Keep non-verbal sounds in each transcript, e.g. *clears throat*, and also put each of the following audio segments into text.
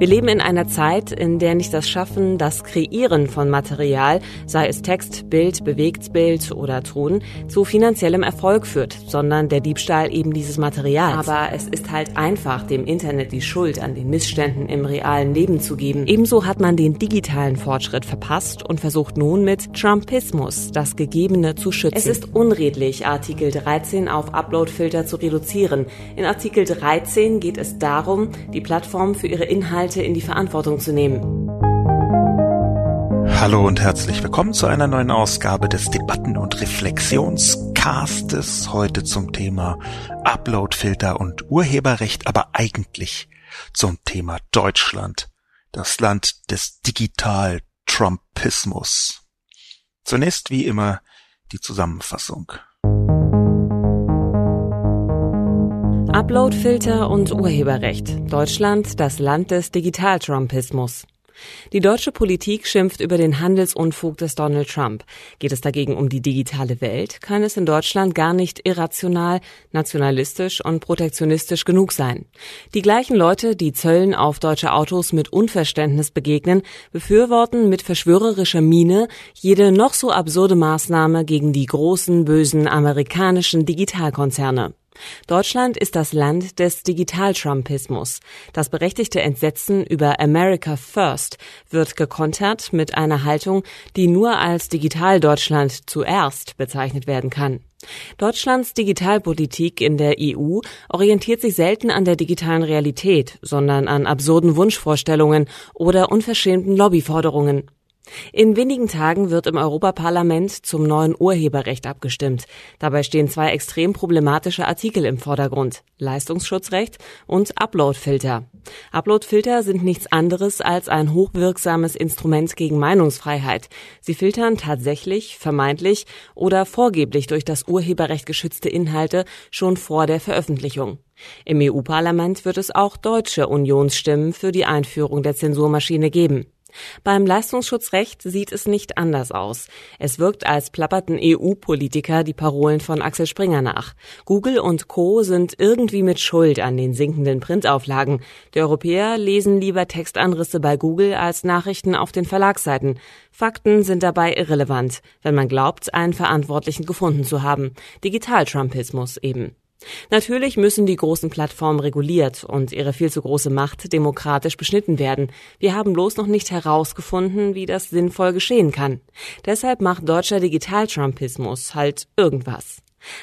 Wir leben in einer Zeit, in der nicht das Schaffen, das Kreieren von Material, sei es Text, Bild, Bewegtbild oder Ton, zu finanziellem Erfolg führt, sondern der Diebstahl eben dieses Materials. Aber es ist halt einfach, dem Internet die Schuld an den Missständen im realen Leben zu geben. Ebenso hat man den digitalen Fortschritt verpasst und versucht nun mit Trumpismus das Gegebene zu schützen. Es ist unredlich, Artikel 13 auf Uploadfilter zu reduzieren. In Artikel 13 geht es darum, die Plattform für ihre Inhalte Inhalte in die Verantwortung zu nehmen. Hallo und herzlich willkommen zu einer neuen Ausgabe des Debatten- und Reflexionscastes. Heute zum Thema Uploadfilter und Urheberrecht, aber eigentlich zum Thema Deutschland, das Land des Digital-Trumpismus. Zunächst wie immer die Zusammenfassung. Uploadfilter und Urheberrecht. Deutschland, das Land des Digital-Trumpismus. Die deutsche Politik schimpft über den Handelsunfug des Donald Trump. Geht es dagegen um die digitale Welt, kann es in Deutschland gar nicht irrational, nationalistisch und protektionistisch genug sein. Die gleichen Leute, die Zöllen auf deutsche Autos mit Unverständnis begegnen, befürworten mit verschwörerischer Miene jede noch so absurde Maßnahme gegen die großen, bösen amerikanischen Digitalkonzerne. Deutschland ist das Land des Digital-Trumpismus. Das berechtigte Entsetzen über America First wird gekontert mit einer Haltung, die nur als Digital-Deutschland zuerst bezeichnet werden kann. Deutschlands Digitalpolitik in der EU orientiert sich selten an der digitalen Realität, sondern an absurden Wunschvorstellungen oder unverschämten Lobbyforderungen. In wenigen Tagen wird im Europaparlament zum neuen Urheberrecht abgestimmt. Dabei stehen zwei extrem problematische Artikel im Vordergrund. Leistungsschutzrecht und Uploadfilter. Uploadfilter sind nichts anderes als ein hochwirksames Instrument gegen Meinungsfreiheit. Sie filtern tatsächlich, vermeintlich oder vorgeblich durch das Urheberrecht geschützte Inhalte schon vor der Veröffentlichung. Im EU-Parlament wird es auch deutsche Unionsstimmen für die Einführung der Zensurmaschine geben. Beim Leistungsschutzrecht sieht es nicht anders aus. Es wirkt, als plapperten EU-Politiker die Parolen von Axel Springer nach. Google und Co. sind irgendwie mit Schuld an den sinkenden Printauflagen. Die Europäer lesen lieber Textanrisse bei Google als Nachrichten auf den Verlagsseiten. Fakten sind dabei irrelevant, wenn man glaubt, einen Verantwortlichen gefunden zu haben. Digital-Trumpismus eben. Natürlich müssen die großen Plattformen reguliert und ihre viel zu große Macht demokratisch beschnitten werden. Wir haben bloß noch nicht herausgefunden, wie das sinnvoll geschehen kann. Deshalb macht deutscher Digital-Trumpismus halt irgendwas.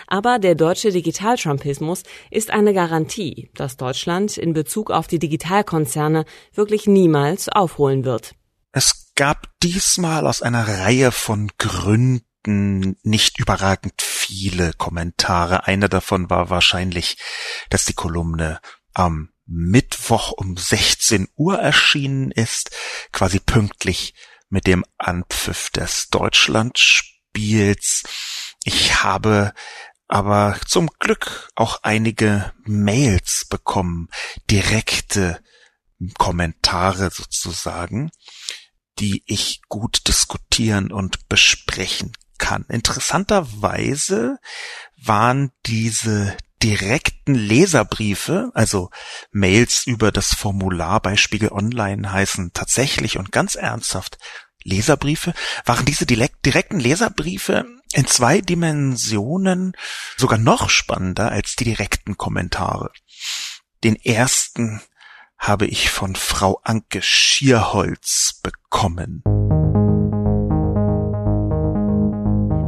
Aber der deutsche Digital-Trumpismus ist eine Garantie, dass Deutschland in Bezug auf die Digitalkonzerne wirklich niemals aufholen wird. Es gab diesmal aus einer Reihe von Gründen nicht überragend viele Kommentare. Einer davon war wahrscheinlich, dass die Kolumne am Mittwoch um 16 Uhr erschienen ist, quasi pünktlich mit dem Anpfiff des Deutschlandspiels. Ich habe aber zum Glück auch einige Mails bekommen, direkte Kommentare sozusagen, die ich gut diskutieren und besprechen kann. Interessanterweise waren diese direkten Leserbriefe, also Mails über das Formular bei Spiegel Online heißen tatsächlich und ganz ernsthaft Leserbriefe, waren diese direkten Leserbriefe in zwei Dimensionen sogar noch spannender als die direkten Kommentare. Den ersten habe ich von Frau Anke Schierholz bekommen.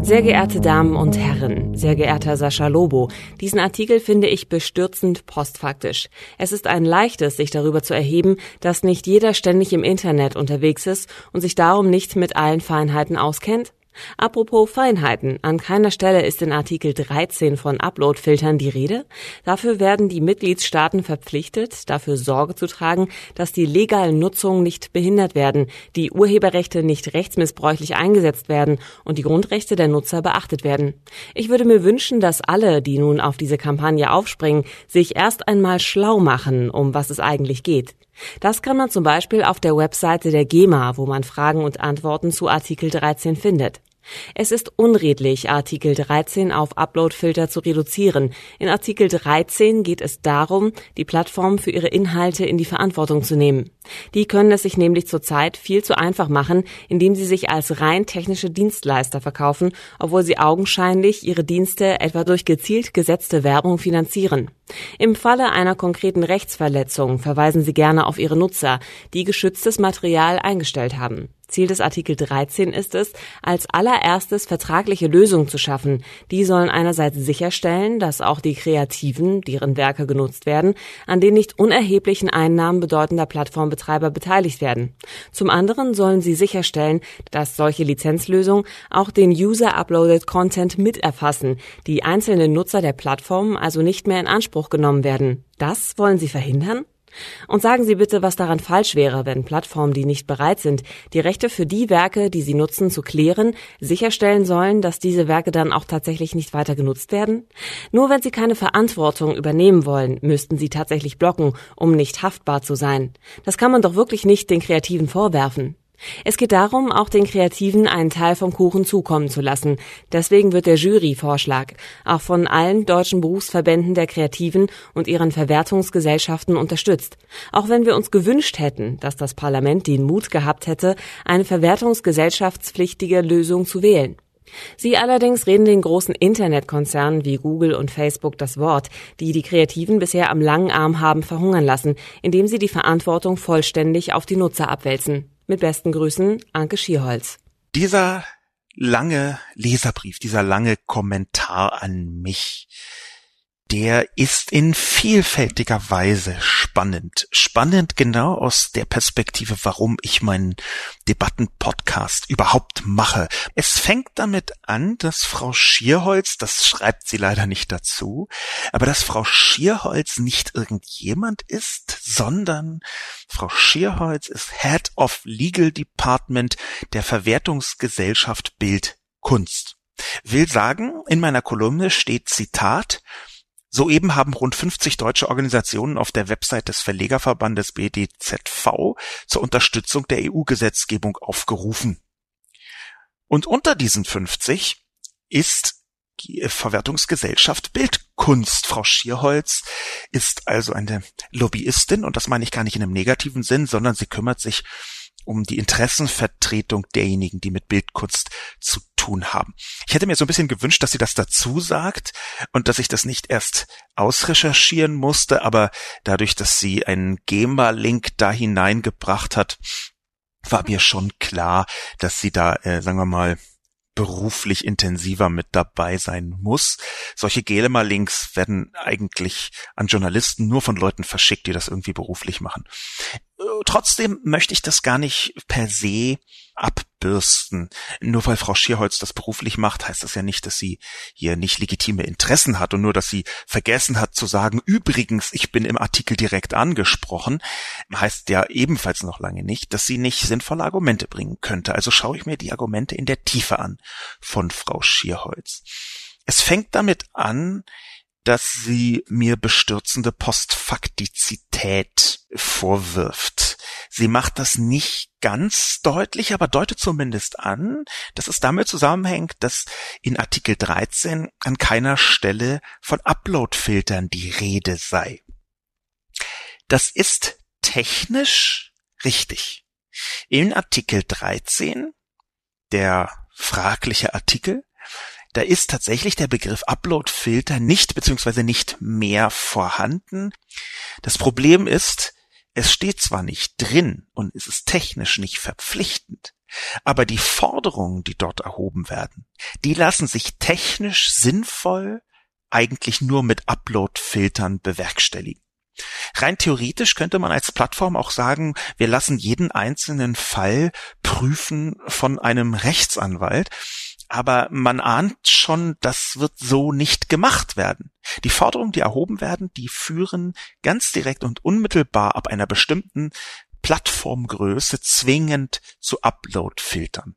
Sehr geehrte Damen und Herren, sehr geehrter Sascha Lobo, diesen Artikel finde ich bestürzend postfaktisch. Es ist ein leichtes, sich darüber zu erheben, dass nicht jeder ständig im Internet unterwegs ist und sich darum nicht mit allen Feinheiten auskennt. Apropos Feinheiten. An keiner Stelle ist in Artikel 13 von Uploadfiltern die Rede. Dafür werden die Mitgliedstaaten verpflichtet, dafür Sorge zu tragen, dass die legalen Nutzungen nicht behindert werden, die Urheberrechte nicht rechtsmissbräuchlich eingesetzt werden und die Grundrechte der Nutzer beachtet werden. Ich würde mir wünschen, dass alle, die nun auf diese Kampagne aufspringen, sich erst einmal schlau machen, um was es eigentlich geht. Das kann man zum Beispiel auf der Webseite der GEMA, wo man Fragen und Antworten zu Artikel 13 findet. Es ist unredlich, Artikel 13 auf Uploadfilter zu reduzieren. In Artikel 13 geht es darum, die Plattform für ihre Inhalte in die Verantwortung zu nehmen. Die können es sich nämlich zurzeit viel zu einfach machen, indem sie sich als rein technische Dienstleister verkaufen, obwohl sie augenscheinlich ihre Dienste etwa durch gezielt gesetzte Werbung finanzieren. Im Falle einer konkreten Rechtsverletzung verweisen sie gerne auf ihre Nutzer, die geschütztes Material eingestellt haben. Ziel des Artikel 13 ist es, als allererstes vertragliche Lösungen zu schaffen. Die sollen einerseits sicherstellen, dass auch die Kreativen, deren Werke genutzt werden, an den nicht unerheblichen Einnahmen bedeutender Plattformbetreiber beteiligt werden. Zum anderen sollen sie sicherstellen, dass solche Lizenzlösungen auch den User-Uploaded Content miterfassen, die einzelnen Nutzer der Plattform also nicht mehr in Anspruch genommen werden. Das wollen sie verhindern? Und sagen Sie bitte, was daran falsch wäre, wenn Plattformen, die nicht bereit sind, die Rechte für die Werke, die sie nutzen, zu klären, sicherstellen sollen, dass diese Werke dann auch tatsächlich nicht weiter genutzt werden? Nur wenn sie keine Verantwortung übernehmen wollen, müssten sie tatsächlich blocken, um nicht haftbar zu sein. Das kann man doch wirklich nicht den Kreativen vorwerfen. Es geht darum, auch den Kreativen einen Teil vom Kuchen zukommen zu lassen. Deswegen wird der Juryvorschlag auch von allen deutschen Berufsverbänden der Kreativen und ihren Verwertungsgesellschaften unterstützt. Auch wenn wir uns gewünscht hätten, dass das Parlament den Mut gehabt hätte, eine verwertungsgesellschaftspflichtige Lösung zu wählen. Sie allerdings reden den großen Internetkonzernen wie Google und Facebook das Wort, die die Kreativen bisher am langen Arm haben verhungern lassen, indem sie die Verantwortung vollständig auf die Nutzer abwälzen. Mit besten Grüßen, Anke Schierholz. Dieser lange Leserbrief, dieser lange Kommentar an mich, der ist in vielfältiger Weise spannend. Spannend genau aus der Perspektive, warum ich meinen Debattenpodcast überhaupt mache. Es fängt damit an, dass Frau Schierholz, das schreibt sie leider nicht dazu, aber dass Frau Schierholz nicht irgendjemand ist, sondern Frau Schierholz ist Head of Legal Department der Verwertungsgesellschaft Bild Kunst. Will sagen, in meiner Kolumne steht Zitat, Soeben haben rund 50 deutsche Organisationen auf der Website des Verlegerverbandes BDZV zur Unterstützung der EU-Gesetzgebung aufgerufen. Und unter diesen 50 ist die Verwertungsgesellschaft Bildkunst. Frau Schierholz ist also eine Lobbyistin und das meine ich gar nicht in einem negativen Sinn, sondern sie kümmert sich um die Interessenvertretung derjenigen, die mit Bildkunst zu tun haben. Ich hätte mir so ein bisschen gewünscht, dass sie das dazu sagt und dass ich das nicht erst ausrecherchieren musste, aber dadurch, dass sie einen GEMA-Link da hineingebracht hat, war mir schon klar, dass sie da, äh, sagen wir mal, beruflich intensiver mit dabei sein muss. Solche Gelema-Links werden eigentlich an Journalisten nur von Leuten verschickt, die das irgendwie beruflich machen. Trotzdem möchte ich das gar nicht per se abbürsten. Nur weil Frau Schierholz das beruflich macht, heißt das ja nicht, dass sie hier nicht legitime Interessen hat und nur, dass sie vergessen hat zu sagen, übrigens, ich bin im Artikel direkt angesprochen, heißt ja ebenfalls noch lange nicht, dass sie nicht sinnvolle Argumente bringen könnte. Also schaue ich mir die Argumente in der Tiefe an von Frau Schierholz. Es fängt damit an, dass sie mir bestürzende Postfaktizität vorwirft. Sie macht das nicht ganz deutlich, aber deutet zumindest an, dass es damit zusammenhängt, dass in Artikel 13 an keiner Stelle von Uploadfiltern die Rede sei. Das ist technisch richtig. In Artikel 13, der fragliche Artikel, da ist tatsächlich der Begriff Upload-Filter nicht bzw. nicht mehr vorhanden. Das Problem ist, es steht zwar nicht drin und es ist technisch nicht verpflichtend, aber die Forderungen, die dort erhoben werden, die lassen sich technisch sinnvoll eigentlich nur mit Upload-Filtern bewerkstelligen. Rein theoretisch könnte man als Plattform auch sagen, wir lassen jeden einzelnen Fall prüfen von einem Rechtsanwalt aber man ahnt schon, das wird so nicht gemacht werden. Die Forderungen, die erhoben werden, die führen ganz direkt und unmittelbar ab einer bestimmten Plattformgröße zwingend zu Upload-Filtern.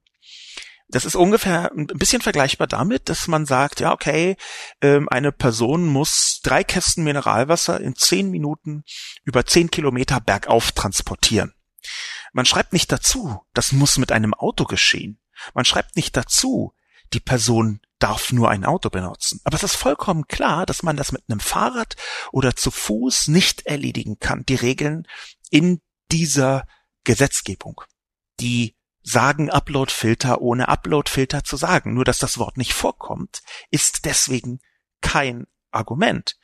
Das ist ungefähr ein bisschen vergleichbar damit, dass man sagt, ja, okay, ähm, eine Person muss drei Kästen Mineralwasser in zehn Minuten über zehn Kilometer bergauf transportieren. Man schreibt nicht dazu, das muss mit einem Auto geschehen. Man schreibt nicht dazu, die Person darf nur ein Auto benutzen. Aber es ist vollkommen klar, dass man das mit einem Fahrrad oder zu Fuß nicht erledigen kann. Die Regeln in dieser Gesetzgebung, die sagen Upload-Filter ohne Upload-Filter zu sagen. Nur dass das Wort nicht vorkommt, ist deswegen kein Argument.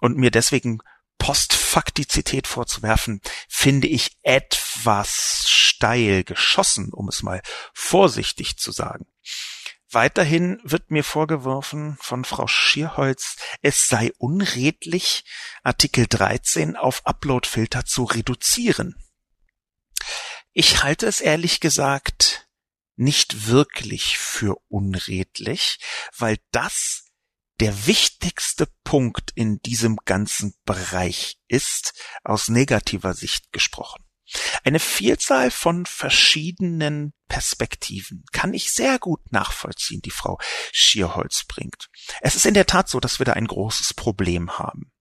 Und mir deswegen Postfaktizität vorzuwerfen, finde ich etwas steil geschossen, um es mal vorsichtig zu sagen. Weiterhin wird mir vorgeworfen von Frau Schierholz, es sei unredlich, Artikel 13 auf Uploadfilter zu reduzieren. Ich halte es ehrlich gesagt nicht wirklich für unredlich, weil das der wichtigste Punkt in diesem ganzen Bereich ist, aus negativer Sicht gesprochen. Eine Vielzahl von verschiedenen Perspektiven kann ich sehr gut nachvollziehen, die Frau Schierholz bringt. Es ist in der Tat so, dass wir da ein großes Problem haben.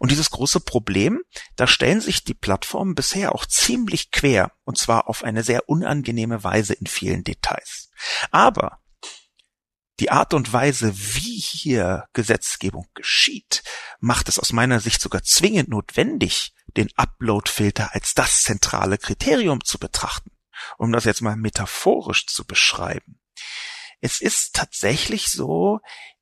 Und dieses große Problem, da stellen sich die Plattformen bisher auch ziemlich quer, und zwar auf eine sehr unangenehme Weise in vielen Details. Aber die Art und Weise, wie hier Gesetzgebung geschieht, macht es aus meiner Sicht sogar zwingend notwendig, den Upload-Filter als das zentrale Kriterium zu betrachten, um das jetzt mal metaphorisch zu beschreiben. Es ist tatsächlich so,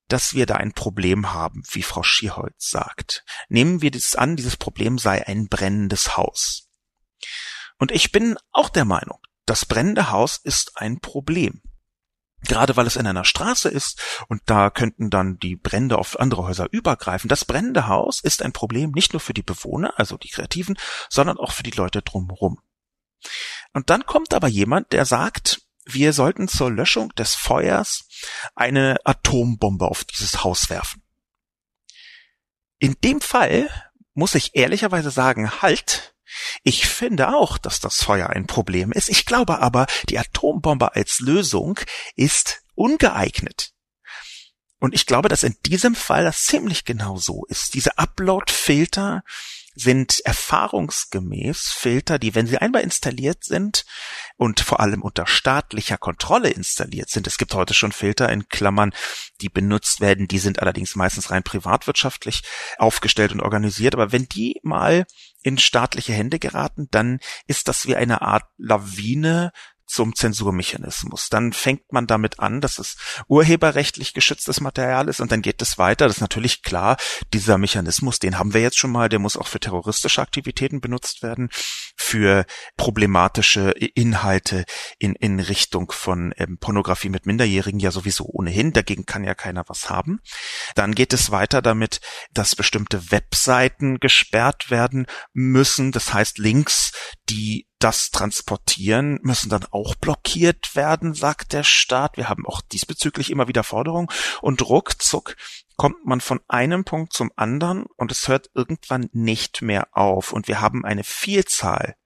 dass wir da ein Problem haben, wie Frau Schierholz sagt. Nehmen wir das an, dieses Problem sei ein brennendes Haus. Und ich bin auch der Meinung, das brennende Haus ist ein Problem. Gerade weil es in einer Straße ist und da könnten dann die Brände auf andere Häuser übergreifen. Das brennende Haus ist ein Problem nicht nur für die Bewohner, also die Kreativen, sondern auch für die Leute drumherum. Und dann kommt aber jemand, der sagt, wir sollten zur Löschung des Feuers eine Atombombe auf dieses Haus werfen. In dem Fall muss ich ehrlicherweise sagen, halt, ich finde auch, dass das Feuer ein Problem ist. Ich glaube aber, die Atombombe als Lösung ist ungeeignet. Und ich glaube, dass in diesem Fall das ziemlich genau so ist. Diese Upload-Filter sind erfahrungsgemäß Filter, die, wenn sie einmal installiert sind und vor allem unter staatlicher Kontrolle installiert sind, es gibt heute schon Filter in Klammern, die benutzt werden, die sind allerdings meistens rein privatwirtschaftlich aufgestellt und organisiert, aber wenn die mal in staatliche Hände geraten, dann ist das wie eine Art Lawine zum Zensurmechanismus. Dann fängt man damit an, dass es urheberrechtlich geschütztes Material ist und dann geht es weiter. Das ist natürlich klar, dieser Mechanismus, den haben wir jetzt schon mal, der muss auch für terroristische Aktivitäten benutzt werden, für problematische Inhalte in, in Richtung von ähm, Pornografie mit Minderjährigen ja sowieso ohnehin. Dagegen kann ja keiner was haben. Dann geht es weiter damit, dass bestimmte Webseiten gesperrt werden müssen. Das heißt, Links, die das transportieren, müssen dann auch blockiert werden, sagt der Staat. Wir haben auch diesbezüglich immer wieder Forderungen. Und ruckzuck kommt man von einem Punkt zum anderen und es hört irgendwann nicht mehr auf. Und wir haben eine Vielzahl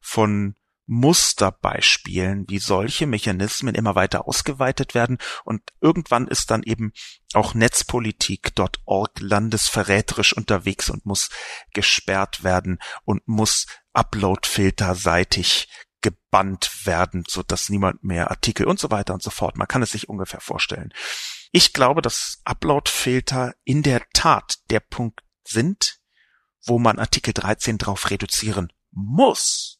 von Musterbeispielen, wie solche Mechanismen immer weiter ausgeweitet werden. Und irgendwann ist dann eben auch Netzpolitik.org landesverräterisch unterwegs und muss gesperrt werden und muss Upload-Filter-seitig gebannt werden, so dass niemand mehr Artikel und so weiter und so fort. Man kann es sich ungefähr vorstellen. Ich glaube, dass Upload-Filter in der Tat der Punkt sind, wo man Artikel 13 drauf reduzieren muss.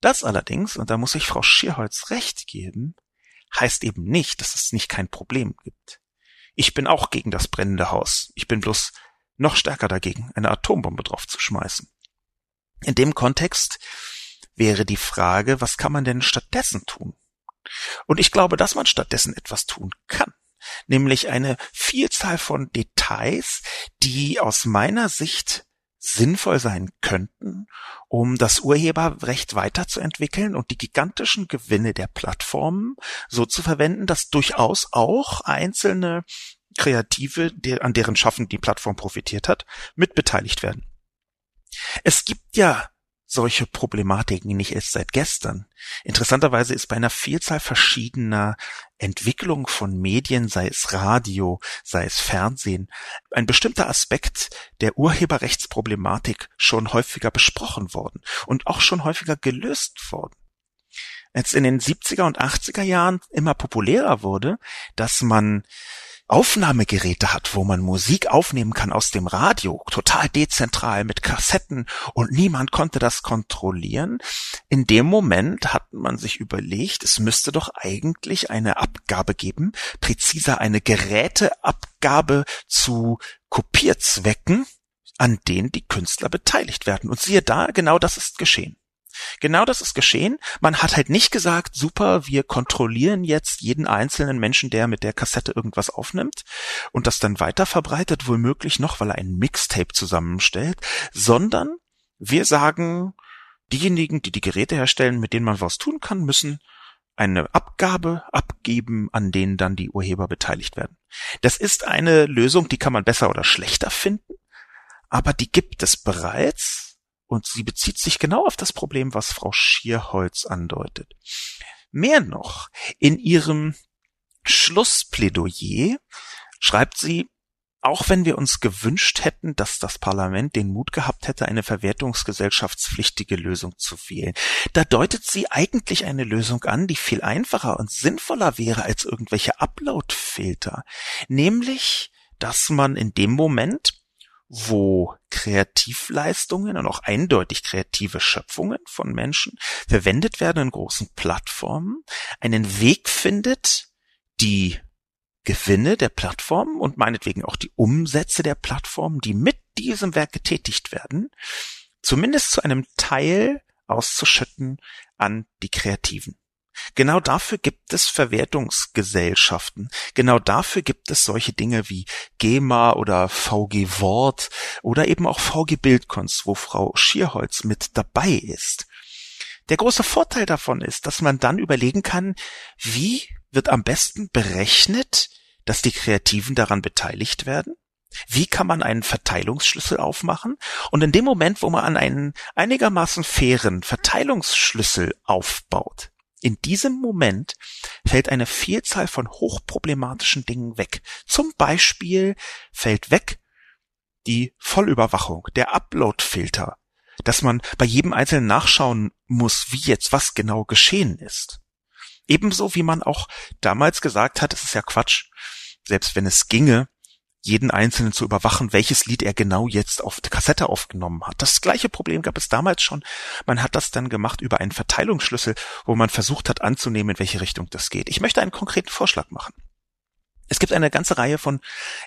Das allerdings, und da muss ich Frau Schierholz recht geben, heißt eben nicht, dass es nicht kein Problem gibt. Ich bin auch gegen das brennende Haus. Ich bin bloß noch stärker dagegen, eine Atombombe drauf zu schmeißen. In dem Kontext wäre die Frage, was kann man denn stattdessen tun? Und ich glaube, dass man stattdessen etwas tun kann, nämlich eine Vielzahl von Details, die aus meiner Sicht sinnvoll sein könnten, um das Urheberrecht weiterzuentwickeln und die gigantischen Gewinne der Plattformen so zu verwenden, dass durchaus auch einzelne Kreative, an deren Schaffen die Plattform profitiert hat, mitbeteiligt werden. Es gibt ja solche Problematiken nicht erst seit gestern. Interessanterweise ist bei einer Vielzahl verschiedener Entwicklungen von Medien, sei es Radio, sei es Fernsehen, ein bestimmter Aspekt der Urheberrechtsproblematik schon häufiger besprochen worden und auch schon häufiger gelöst worden. Als in den 70er und 80er Jahren immer populärer wurde, dass man Aufnahmegeräte hat, wo man Musik aufnehmen kann aus dem Radio, total dezentral mit Kassetten und niemand konnte das kontrollieren. In dem Moment hat man sich überlegt, es müsste doch eigentlich eine Abgabe geben, präziser eine Geräteabgabe zu Kopierzwecken, an denen die Künstler beteiligt werden. Und siehe da, genau das ist geschehen. Genau das ist geschehen. Man hat halt nicht gesagt, super, wir kontrollieren jetzt jeden einzelnen Menschen, der mit der Kassette irgendwas aufnimmt und das dann weiter verbreitet, womöglich noch, weil er ein Mixtape zusammenstellt, sondern wir sagen, diejenigen, die die Geräte herstellen, mit denen man was tun kann, müssen eine Abgabe abgeben, an denen dann die Urheber beteiligt werden. Das ist eine Lösung, die kann man besser oder schlechter finden, aber die gibt es bereits und sie bezieht sich genau auf das Problem, was Frau Schierholz andeutet. Mehr noch, in ihrem Schlussplädoyer schreibt sie, auch wenn wir uns gewünscht hätten, dass das Parlament den Mut gehabt hätte, eine verwertungsgesellschaftspflichtige Lösung zu wählen, da deutet sie eigentlich eine Lösung an, die viel einfacher und sinnvoller wäre als irgendwelche Upload-Filter, nämlich, dass man in dem Moment, wo Kreativleistungen und auch eindeutig kreative Schöpfungen von Menschen verwendet werden in großen Plattformen, einen Weg findet, die Gewinne der Plattformen und meinetwegen auch die Umsätze der Plattformen, die mit diesem Werk getätigt werden, zumindest zu einem Teil auszuschütten an die Kreativen. Genau dafür gibt es Verwertungsgesellschaften. Genau dafür gibt es solche Dinge wie GEMA oder VG Wort oder eben auch VG Bildkunst, wo Frau Schierholz mit dabei ist. Der große Vorteil davon ist, dass man dann überlegen kann, wie wird am besten berechnet, dass die Kreativen daran beteiligt werden? Wie kann man einen Verteilungsschlüssel aufmachen? Und in dem Moment, wo man an einen einigermaßen fairen Verteilungsschlüssel aufbaut, in diesem Moment fällt eine Vielzahl von hochproblematischen Dingen weg. Zum Beispiel fällt weg die Vollüberwachung, der Upload-Filter, dass man bei jedem Einzelnen nachschauen muss, wie jetzt was genau geschehen ist. Ebenso wie man auch damals gesagt hat, es ist ja Quatsch, selbst wenn es ginge, jeden Einzelnen zu überwachen, welches Lied er genau jetzt auf der Kassette aufgenommen hat. Das gleiche Problem gab es damals schon. Man hat das dann gemacht über einen Verteilungsschlüssel, wo man versucht hat anzunehmen, in welche Richtung das geht. Ich möchte einen konkreten Vorschlag machen. Es gibt eine ganze Reihe von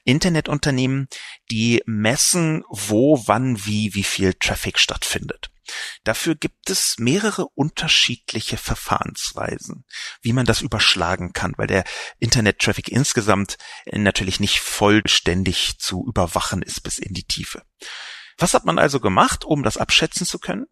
Internetunternehmen, die messen, wo, wann, wie, wie viel Traffic stattfindet. Dafür gibt es mehrere unterschiedliche Verfahrensweisen, wie man das überschlagen kann, weil der Internet-Traffic insgesamt natürlich nicht vollständig zu überwachen ist bis in die Tiefe. Was hat man also gemacht, um das abschätzen zu können?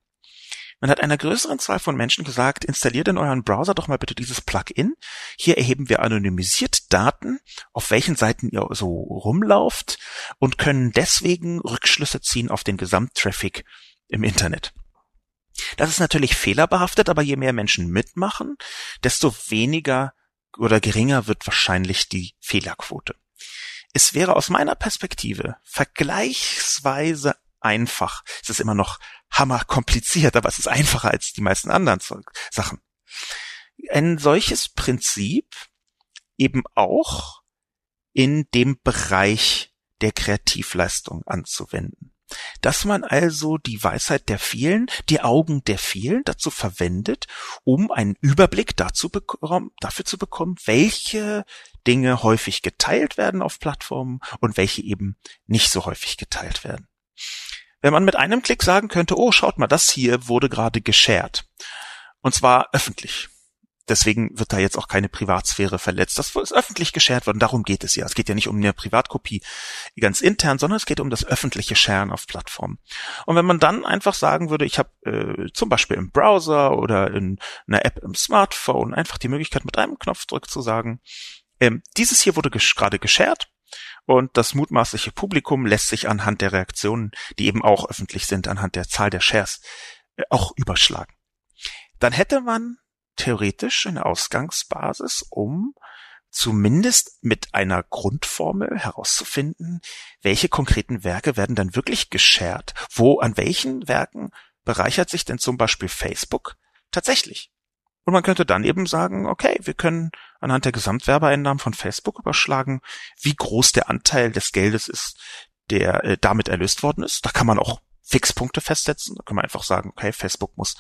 Man hat einer größeren Zahl von Menschen gesagt, installiert in euren Browser doch mal bitte dieses Plugin. Hier erheben wir anonymisiert Daten, auf welchen Seiten ihr so rumlauft und können deswegen Rückschlüsse ziehen auf den Gesamttraffic im Internet. Das ist natürlich fehlerbehaftet, aber je mehr Menschen mitmachen, desto weniger oder geringer wird wahrscheinlich die Fehlerquote. Es wäre aus meiner Perspektive vergleichsweise einfach. Es ist immer noch hammerkompliziert, aber es ist einfacher als die meisten anderen Sachen. Ein solches Prinzip eben auch in dem Bereich der Kreativleistung anzuwenden dass man also die Weisheit der vielen, die Augen der vielen dazu verwendet, um einen Überblick dazu dafür zu bekommen, welche Dinge häufig geteilt werden auf Plattformen und welche eben nicht so häufig geteilt werden. Wenn man mit einem Klick sagen könnte, oh, schaut mal, das hier wurde gerade geshared. Und zwar öffentlich Deswegen wird da jetzt auch keine Privatsphäre verletzt. Das ist öffentlich geshared worden. Darum geht es ja. Es geht ja nicht um eine Privatkopie ganz intern, sondern es geht um das öffentliche Sharen auf Plattformen. Und wenn man dann einfach sagen würde, ich habe äh, zum Beispiel im Browser oder in einer App im Smartphone einfach die Möglichkeit mit einem Knopfdruck zu sagen, ähm, dieses hier wurde ges gerade geshared und das mutmaßliche Publikum lässt sich anhand der Reaktionen, die eben auch öffentlich sind, anhand der Zahl der Shares, äh, auch überschlagen. Dann hätte man theoretisch eine Ausgangsbasis, um zumindest mit einer Grundformel herauszufinden, welche konkreten Werke werden dann wirklich geshared, wo an welchen Werken bereichert sich denn zum Beispiel Facebook tatsächlich. Und man könnte dann eben sagen, okay, wir können anhand der Gesamtwerbeeinnahmen von Facebook überschlagen, wie groß der Anteil des Geldes ist, der äh, damit erlöst worden ist. Da kann man auch Fixpunkte festsetzen. Da kann man einfach sagen, okay, Facebook muss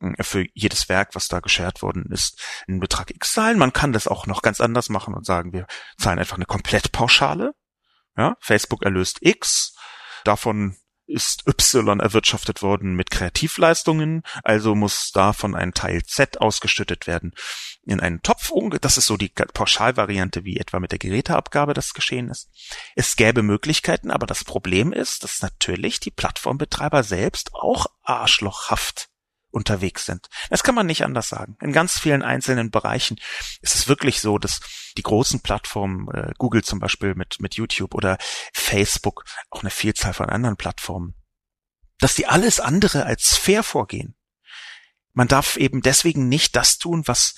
äh, für jedes Werk, was da geshared worden ist, einen Betrag X zahlen. Man kann das auch noch ganz anders machen und sagen, wir zahlen einfach eine Komplettpauschale. Ja, Facebook erlöst X. Davon ist Y erwirtschaftet worden mit Kreativleistungen, also muss davon ein Teil Z ausgeschüttet werden in einen Topf. Das ist so die Pauschalvariante, wie etwa mit der Geräteabgabe das geschehen ist. Es gäbe Möglichkeiten, aber das Problem ist, dass natürlich die Plattformbetreiber selbst auch arschlochhaft unterwegs sind. Das kann man nicht anders sagen. In ganz vielen einzelnen Bereichen ist es wirklich so, dass die großen Plattformen, äh, Google zum Beispiel mit, mit YouTube oder Facebook, auch eine Vielzahl von anderen Plattformen, dass die alles andere als fair vorgehen. Man darf eben deswegen nicht das tun, was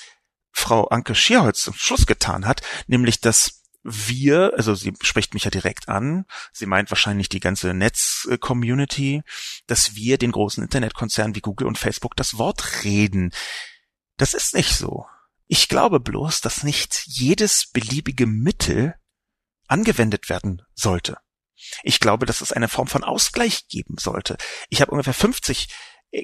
Frau Anke Schierholz zum Schluss getan hat, nämlich das wir, also sie spricht mich ja direkt an, sie meint wahrscheinlich die ganze Netz-Community, dass wir den großen Internetkonzernen wie Google und Facebook das Wort reden. Das ist nicht so. Ich glaube bloß, dass nicht jedes beliebige Mittel angewendet werden sollte. Ich glaube, dass es eine Form von Ausgleich geben sollte. Ich habe ungefähr 50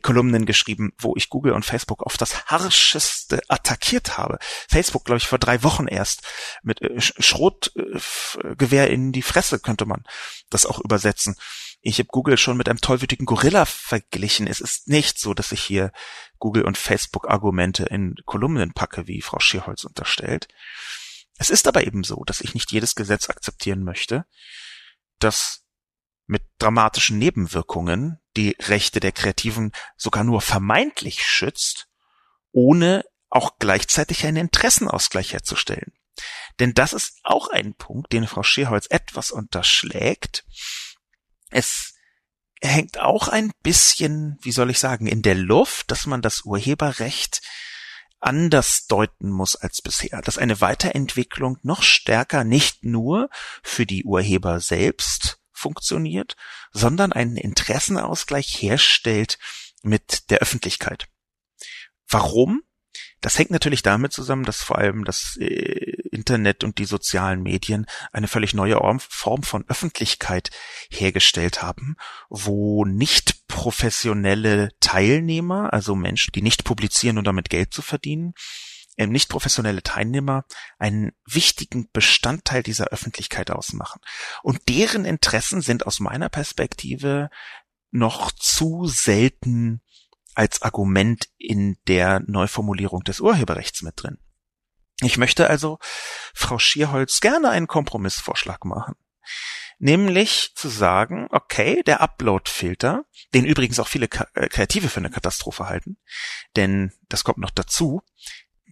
Kolumnen geschrieben, wo ich Google und Facebook auf das harscheste attackiert habe. Facebook, glaube ich, vor drei Wochen erst mit äh, Schrotgewehr in die Fresse könnte man das auch übersetzen. Ich habe Google schon mit einem tollwütigen Gorilla verglichen. Es ist nicht so, dass ich hier Google und Facebook Argumente in Kolumnen packe, wie Frau Schierholz unterstellt. Es ist aber eben so, dass ich nicht jedes Gesetz akzeptieren möchte, das mit dramatischen Nebenwirkungen die Rechte der Kreativen sogar nur vermeintlich schützt, ohne auch gleichzeitig einen Interessenausgleich herzustellen. Denn das ist auch ein Punkt, den Frau Scherholz etwas unterschlägt. Es hängt auch ein bisschen, wie soll ich sagen, in der Luft, dass man das Urheberrecht anders deuten muss als bisher, dass eine Weiterentwicklung noch stärker nicht nur für die Urheber selbst funktioniert, sondern einen Interessenausgleich herstellt mit der Öffentlichkeit. Warum? Das hängt natürlich damit zusammen, dass vor allem das äh, Internet und die sozialen Medien eine völlig neue Form von Öffentlichkeit hergestellt haben, wo nicht professionelle Teilnehmer, also Menschen, die nicht publizieren, um damit Geld zu verdienen, ähm, nicht professionelle Teilnehmer einen wichtigen Bestandteil dieser Öffentlichkeit ausmachen. Und deren Interessen sind aus meiner Perspektive noch zu selten als Argument in der Neuformulierung des Urheberrechts mit drin. Ich möchte also Frau Schierholz gerne einen Kompromissvorschlag machen. Nämlich zu sagen, okay, der Upload-Filter, den übrigens auch viele äh, Kreative für eine Katastrophe halten, denn das kommt noch dazu,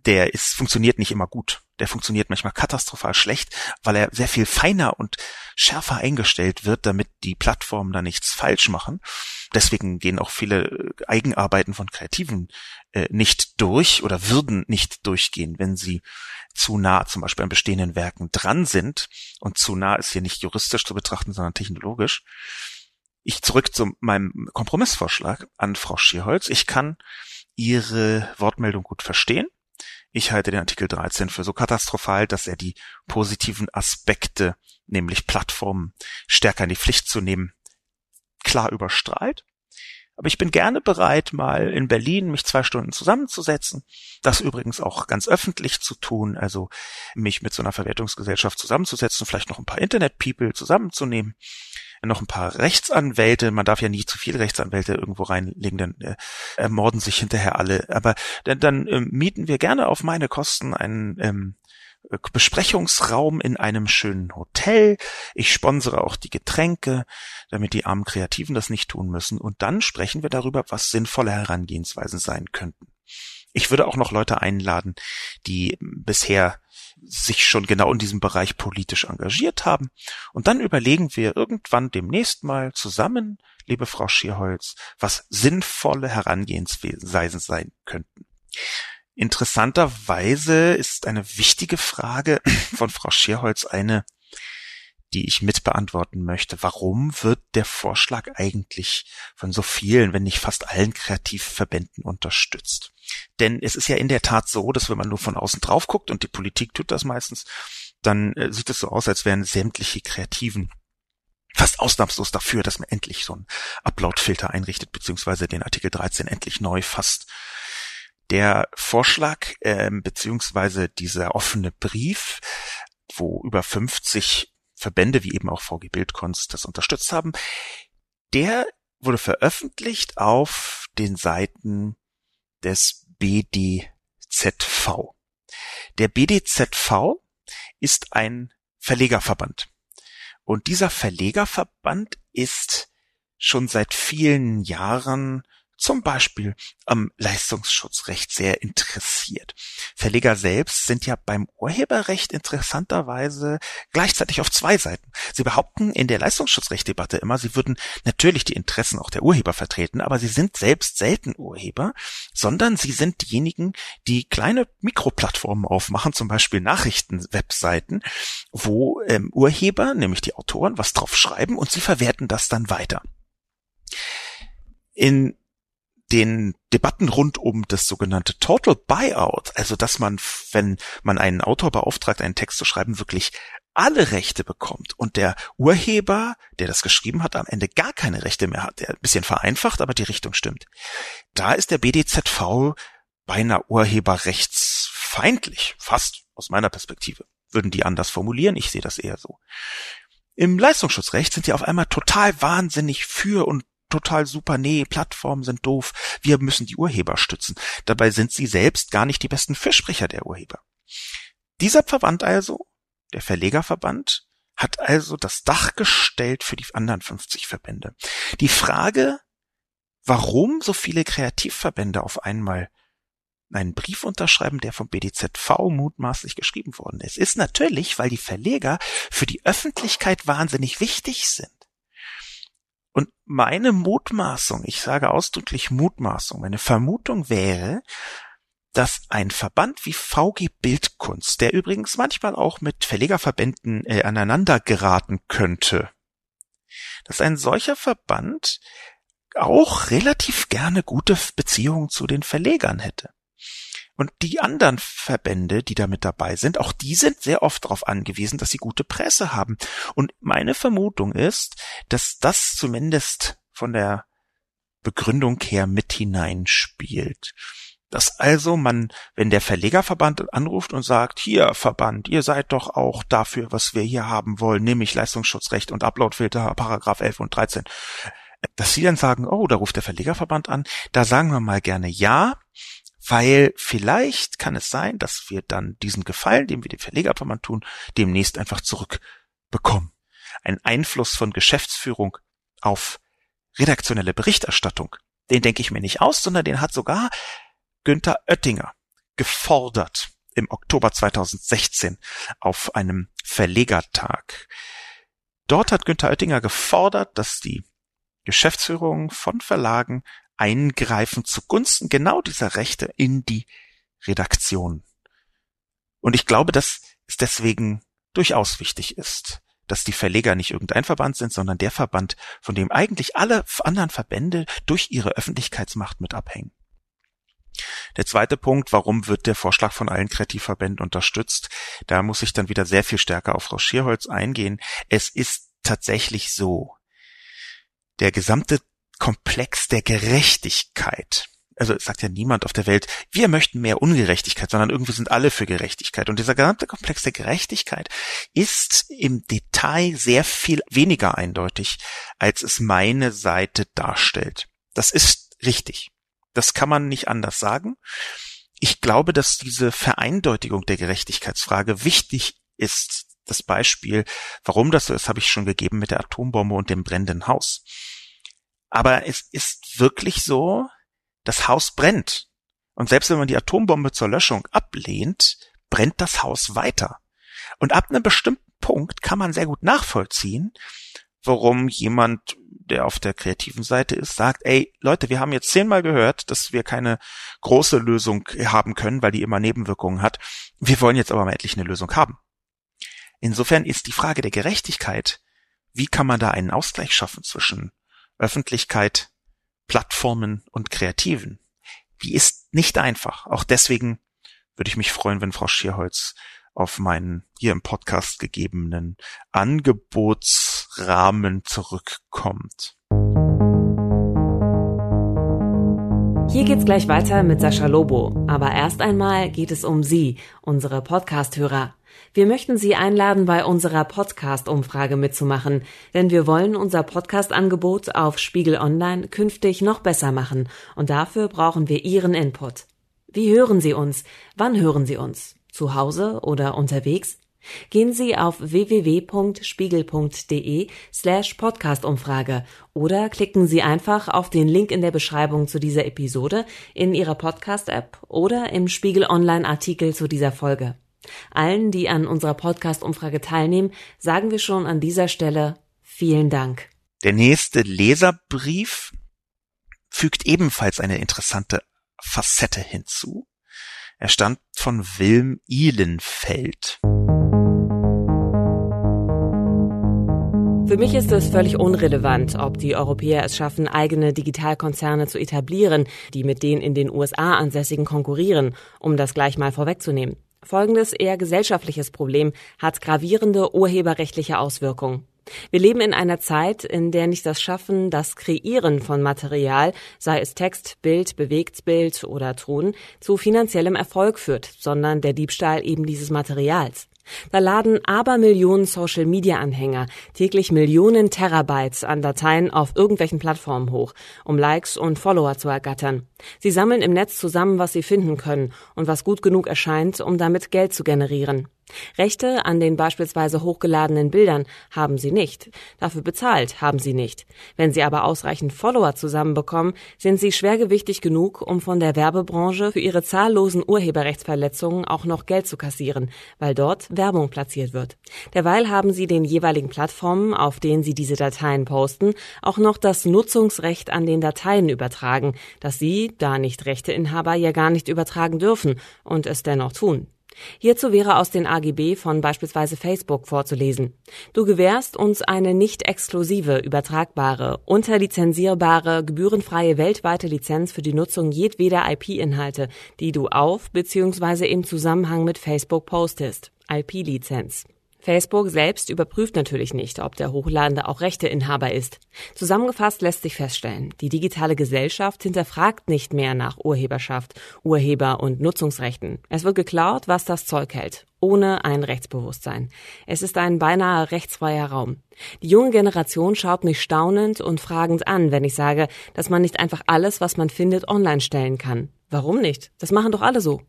der ist, funktioniert nicht immer gut. Der funktioniert manchmal katastrophal schlecht, weil er sehr viel feiner und schärfer eingestellt wird, damit die Plattformen da nichts falsch machen. Deswegen gehen auch viele äh, Eigenarbeiten von Kreativen äh, nicht durch oder würden nicht durchgehen, wenn sie zu nah zum Beispiel an bestehenden Werken dran sind. Und zu nah ist hier nicht juristisch zu betrachten, sondern technologisch. Ich zurück zu meinem Kompromissvorschlag an Frau Schierholz. Ich kann Ihre Wortmeldung gut verstehen. Ich halte den Artikel 13 für so katastrophal, dass er die positiven Aspekte, nämlich Plattformen, stärker in die Pflicht zu nehmen, klar überstrahlt. Aber ich bin gerne bereit, mal in Berlin mich zwei Stunden zusammenzusetzen, das übrigens auch ganz öffentlich zu tun, also mich mit so einer Verwertungsgesellschaft zusammenzusetzen, vielleicht noch ein paar Internet-People zusammenzunehmen, noch ein paar Rechtsanwälte. Man darf ja nie zu viele Rechtsanwälte irgendwo reinlegen, dann äh, ermorden sich hinterher alle. Aber dann, dann ähm, mieten wir gerne auf meine Kosten einen ähm, Besprechungsraum in einem schönen Hotel. Ich sponsere auch die Getränke, damit die armen Kreativen das nicht tun müssen. Und dann sprechen wir darüber, was sinnvolle Herangehensweisen sein könnten. Ich würde auch noch Leute einladen, die bisher sich schon genau in diesem Bereich politisch engagiert haben. Und dann überlegen wir irgendwann demnächst mal zusammen, liebe Frau Schierholz, was sinnvolle Herangehensweisen sein könnten. Interessanterweise ist eine wichtige Frage *clears throat* von Frau Schierholz eine, die ich mit beantworten möchte. Warum wird der Vorschlag eigentlich von so vielen, wenn nicht fast allen Kreativverbänden unterstützt? Denn es ist ja in der Tat so, dass wenn man nur von außen drauf guckt und die Politik tut das meistens, dann äh, sieht es so aus, als wären sämtliche Kreativen fast ausnahmslos dafür, dass man endlich so einen Upload-Filter einrichtet, beziehungsweise den Artikel 13 endlich neu fasst. Der Vorschlag äh, beziehungsweise dieser offene Brief, wo über 50 Verbände wie eben auch VG Bildkunst das unterstützt haben, der wurde veröffentlicht auf den Seiten des BDZV. Der BDZV ist ein Verlegerverband. Und dieser Verlegerverband ist schon seit vielen Jahren zum Beispiel am Leistungsschutzrecht sehr interessiert. Verleger selbst sind ja beim Urheberrecht interessanterweise gleichzeitig auf zwei Seiten. Sie behaupten in der Leistungsschutzrechtdebatte immer, sie würden natürlich die Interessen auch der Urheber vertreten, aber sie sind selbst selten Urheber, sondern sie sind diejenigen, die kleine Mikroplattformen aufmachen, zum Beispiel Nachrichtenwebseiten, wo ähm, Urheber, nämlich die Autoren, was drauf schreiben und sie verwerten das dann weiter. In den Debatten rund um das sogenannte Total Buyout, also dass man, wenn man einen Autor beauftragt, einen Text zu schreiben, wirklich alle Rechte bekommt und der Urheber, der das geschrieben hat, am Ende gar keine Rechte mehr hat, der ein bisschen vereinfacht, aber die Richtung stimmt. Da ist der BDZV beinahe urheberrechtsfeindlich, fast aus meiner Perspektive. Würden die anders formulieren? Ich sehe das eher so. Im Leistungsschutzrecht sind die auf einmal total wahnsinnig für und total super, nee, Plattformen sind doof, wir müssen die Urheber stützen. Dabei sind sie selbst gar nicht die besten Fürsprecher der Urheber. Dieser Verband also, der Verlegerverband, hat also das Dach gestellt für die anderen 50 Verbände. Die Frage, warum so viele Kreativverbände auf einmal einen Brief unterschreiben, der vom BDZV mutmaßlich geschrieben worden ist, ist natürlich, weil die Verleger für die Öffentlichkeit wahnsinnig wichtig sind. Und meine Mutmaßung, ich sage ausdrücklich Mutmaßung, meine Vermutung wäre, dass ein Verband wie VG Bildkunst, der übrigens manchmal auch mit Verlegerverbänden äh, aneinander geraten könnte, dass ein solcher Verband auch relativ gerne gute Beziehungen zu den Verlegern hätte. Und die anderen Verbände, die da mit dabei sind, auch die sind sehr oft darauf angewiesen, dass sie gute Presse haben. Und meine Vermutung ist, dass das zumindest von der Begründung her mit hineinspielt. Dass also man, wenn der Verlegerverband anruft und sagt, hier Verband, ihr seid doch auch dafür, was wir hier haben wollen, nämlich Leistungsschutzrecht und Uploadfilter, Paragraph 11 und 13, dass sie dann sagen, oh, da ruft der Verlegerverband an, da sagen wir mal gerne ja, weil vielleicht kann es sein, dass wir dann diesen Gefallen, den wir dem Verlegerverband tun, demnächst einfach zurückbekommen. Ein Einfluss von Geschäftsführung auf redaktionelle Berichterstattung, den denke ich mir nicht aus, sondern den hat sogar Günther Oettinger gefordert im Oktober 2016 auf einem Verlegertag. Dort hat Günther Oettinger gefordert, dass die Geschäftsführung von Verlagen Eingreifen zugunsten genau dieser Rechte in die Redaktion. Und ich glaube, dass es deswegen durchaus wichtig ist, dass die Verleger nicht irgendein Verband sind, sondern der Verband, von dem eigentlich alle anderen Verbände durch ihre Öffentlichkeitsmacht mit abhängen. Der zweite Punkt, warum wird der Vorschlag von allen Kreativverbänden unterstützt? Da muss ich dann wieder sehr viel stärker auf Frau Schierholz eingehen. Es ist tatsächlich so. Der gesamte Komplex der Gerechtigkeit also es sagt ja niemand auf der Welt, wir möchten mehr Ungerechtigkeit, sondern irgendwie sind alle für Gerechtigkeit. Und dieser gesamte Komplex der Gerechtigkeit ist im Detail sehr viel weniger eindeutig, als es meine Seite darstellt. Das ist richtig. Das kann man nicht anders sagen. Ich glaube, dass diese Vereindeutigung der Gerechtigkeitsfrage wichtig ist. Das Beispiel, warum das so ist, habe ich schon gegeben mit der Atombombe und dem brennenden Haus. Aber es ist wirklich so, das Haus brennt. Und selbst wenn man die Atombombe zur Löschung ablehnt, brennt das Haus weiter. Und ab einem bestimmten Punkt kann man sehr gut nachvollziehen, warum jemand, der auf der kreativen Seite ist, sagt, ey, Leute, wir haben jetzt zehnmal gehört, dass wir keine große Lösung haben können, weil die immer Nebenwirkungen hat. Wir wollen jetzt aber mal endlich eine Lösung haben. Insofern ist die Frage der Gerechtigkeit, wie kann man da einen Ausgleich schaffen zwischen Öffentlichkeit, Plattformen und Kreativen. Die ist nicht einfach. Auch deswegen würde ich mich freuen, wenn Frau Schierholz auf meinen hier im Podcast gegebenen Angebotsrahmen zurückkommt. Hier geht's gleich weiter mit Sascha Lobo. Aber erst einmal geht es um Sie, unsere Podcasthörer. Wir möchten Sie einladen, bei unserer Podcast-Umfrage mitzumachen, denn wir wollen unser Podcast-Angebot auf Spiegel Online künftig noch besser machen und dafür brauchen wir Ihren Input. Wie hören Sie uns? Wann hören Sie uns? Zu Hause oder unterwegs? Gehen Sie auf www.spiegel.de slash Podcastumfrage oder klicken Sie einfach auf den Link in der Beschreibung zu dieser Episode in Ihrer Podcast-App oder im Spiegel Online-Artikel zu dieser Folge. Allen, die an unserer Podcast-Umfrage teilnehmen, sagen wir schon an dieser Stelle vielen Dank. Der nächste Leserbrief fügt ebenfalls eine interessante Facette hinzu. Er stammt von Wilm Ihlenfeld. Für mich ist es völlig unrelevant, ob die Europäer es schaffen, eigene Digitalkonzerne zu etablieren, die mit den in den USA ansässigen konkurrieren, um das gleich mal vorwegzunehmen. Folgendes eher gesellschaftliches Problem hat gravierende urheberrechtliche Auswirkungen. Wir leben in einer Zeit, in der nicht das Schaffen, das Kreieren von Material, sei es Text, Bild, Bewegtbild oder Ton, zu finanziellem Erfolg führt, sondern der Diebstahl eben dieses Materials. Da laden Abermillionen Social-Media-Anhänger täglich Millionen Terabytes an Dateien auf irgendwelchen Plattformen hoch, um Likes und Follower zu ergattern. Sie sammeln im Netz zusammen, was sie finden können und was gut genug erscheint, um damit Geld zu generieren. Rechte an den beispielsweise hochgeladenen Bildern haben sie nicht. Dafür bezahlt haben sie nicht. Wenn sie aber ausreichend Follower zusammenbekommen, sind sie schwergewichtig genug, um von der Werbebranche für ihre zahllosen Urheberrechtsverletzungen auch noch Geld zu kassieren, weil dort Werbung platziert wird. Derweil haben sie den jeweiligen Plattformen, auf denen sie diese Dateien posten, auch noch das Nutzungsrecht an den Dateien übertragen, das sie, da nicht Rechteinhaber, ja gar nicht übertragen dürfen und es dennoch tun. Hierzu wäre aus den AGB von beispielsweise Facebook vorzulesen. Du gewährst uns eine nicht exklusive, übertragbare, unterlizenzierbare, gebührenfreie weltweite Lizenz für die Nutzung jedweder IP-Inhalte, die du auf bzw. im Zusammenhang mit Facebook postest. IP-Lizenz. Facebook selbst überprüft natürlich nicht, ob der Hochladende auch Rechteinhaber ist. Zusammengefasst lässt sich feststellen, die digitale Gesellschaft hinterfragt nicht mehr nach Urheberschaft, Urheber- und Nutzungsrechten. Es wird geklaut, was das Zeug hält, ohne ein Rechtsbewusstsein. Es ist ein beinahe rechtsfreier Raum. Die junge Generation schaut mich staunend und fragend an, wenn ich sage, dass man nicht einfach alles, was man findet, online stellen kann. Warum nicht? Das machen doch alle so.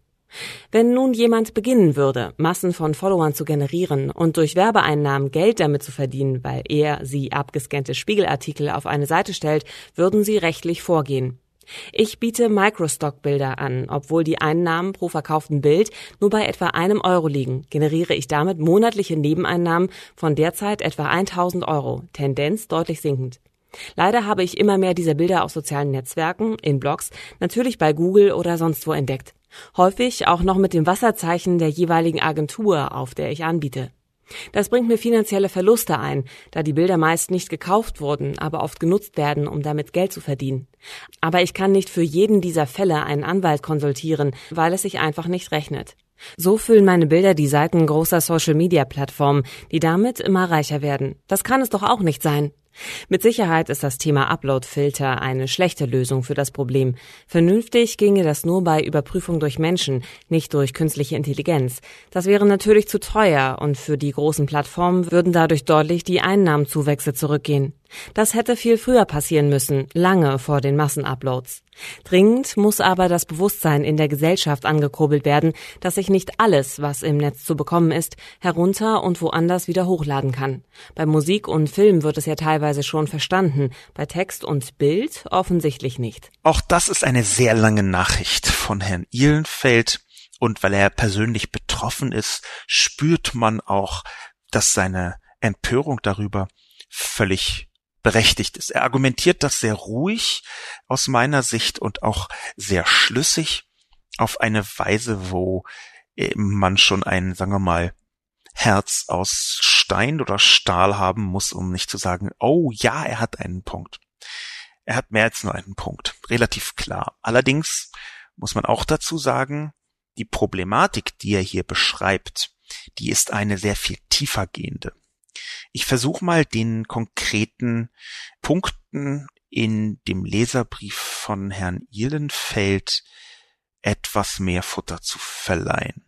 Wenn nun jemand beginnen würde, Massen von Followern zu generieren und durch Werbeeinnahmen Geld damit zu verdienen, weil er sie abgescannte Spiegelartikel auf eine Seite stellt, würden sie rechtlich vorgehen. Ich biete Microstock-Bilder an. Obwohl die Einnahmen pro verkauften Bild nur bei etwa einem Euro liegen, generiere ich damit monatliche Nebeneinnahmen von derzeit etwa 1000 Euro, Tendenz deutlich sinkend. Leider habe ich immer mehr dieser Bilder auf sozialen Netzwerken, in Blogs, natürlich bei Google oder sonst wo entdeckt. Häufig auch noch mit dem Wasserzeichen der jeweiligen Agentur, auf der ich anbiete. Das bringt mir finanzielle Verluste ein, da die Bilder meist nicht gekauft wurden, aber oft genutzt werden, um damit Geld zu verdienen. Aber ich kann nicht für jeden dieser Fälle einen Anwalt konsultieren, weil es sich einfach nicht rechnet. So füllen meine Bilder die Seiten großer Social-Media-Plattformen, die damit immer reicher werden. Das kann es doch auch nicht sein. Mit Sicherheit ist das Thema Upload-Filter eine schlechte Lösung für das Problem. Vernünftig ginge das nur bei Überprüfung durch Menschen, nicht durch künstliche Intelligenz. Das wäre natürlich zu teuer und für die großen Plattformen würden dadurch deutlich die Einnahmenzuwächse zurückgehen. Das hätte viel früher passieren müssen, lange vor den Massenuploads. Dringend muss aber das Bewusstsein in der Gesellschaft angekurbelt werden, dass sich nicht alles, was im Netz zu bekommen ist, herunter und woanders wieder hochladen kann. Bei Musik und Film wird es ja teilweise schon verstanden, bei Text und Bild offensichtlich nicht. Auch das ist eine sehr lange Nachricht von Herrn Ihlenfeld, und weil er persönlich betroffen ist, spürt man auch, dass seine Empörung darüber völlig berechtigt ist. Er argumentiert das sehr ruhig aus meiner Sicht und auch sehr schlüssig auf eine Weise, wo man schon ein, sagen wir mal, Herz aus Stein oder Stahl haben muss, um nicht zu sagen, oh ja, er hat einen Punkt. Er hat mehr als nur einen Punkt. Relativ klar. Allerdings muss man auch dazu sagen, die Problematik, die er hier beschreibt, die ist eine sehr viel tiefer gehende. Ich versuche mal den konkreten Punkten in dem Leserbrief von Herrn Ihlenfeld etwas mehr Futter zu verleihen.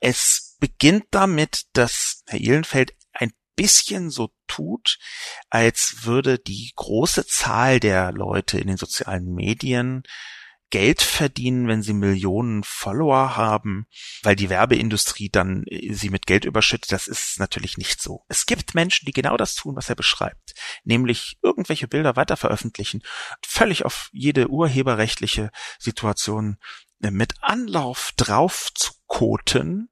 Es beginnt damit, dass Herr Ihlenfeld ein bisschen so tut, als würde die große Zahl der Leute in den sozialen Medien Geld verdienen, wenn sie Millionen Follower haben, weil die Werbeindustrie dann äh, sie mit Geld überschüttet. Das ist natürlich nicht so. Es gibt Menschen, die genau das tun, was er beschreibt, nämlich irgendwelche Bilder weiter veröffentlichen, völlig auf jede urheberrechtliche Situation äh, mit Anlauf drauf zu koten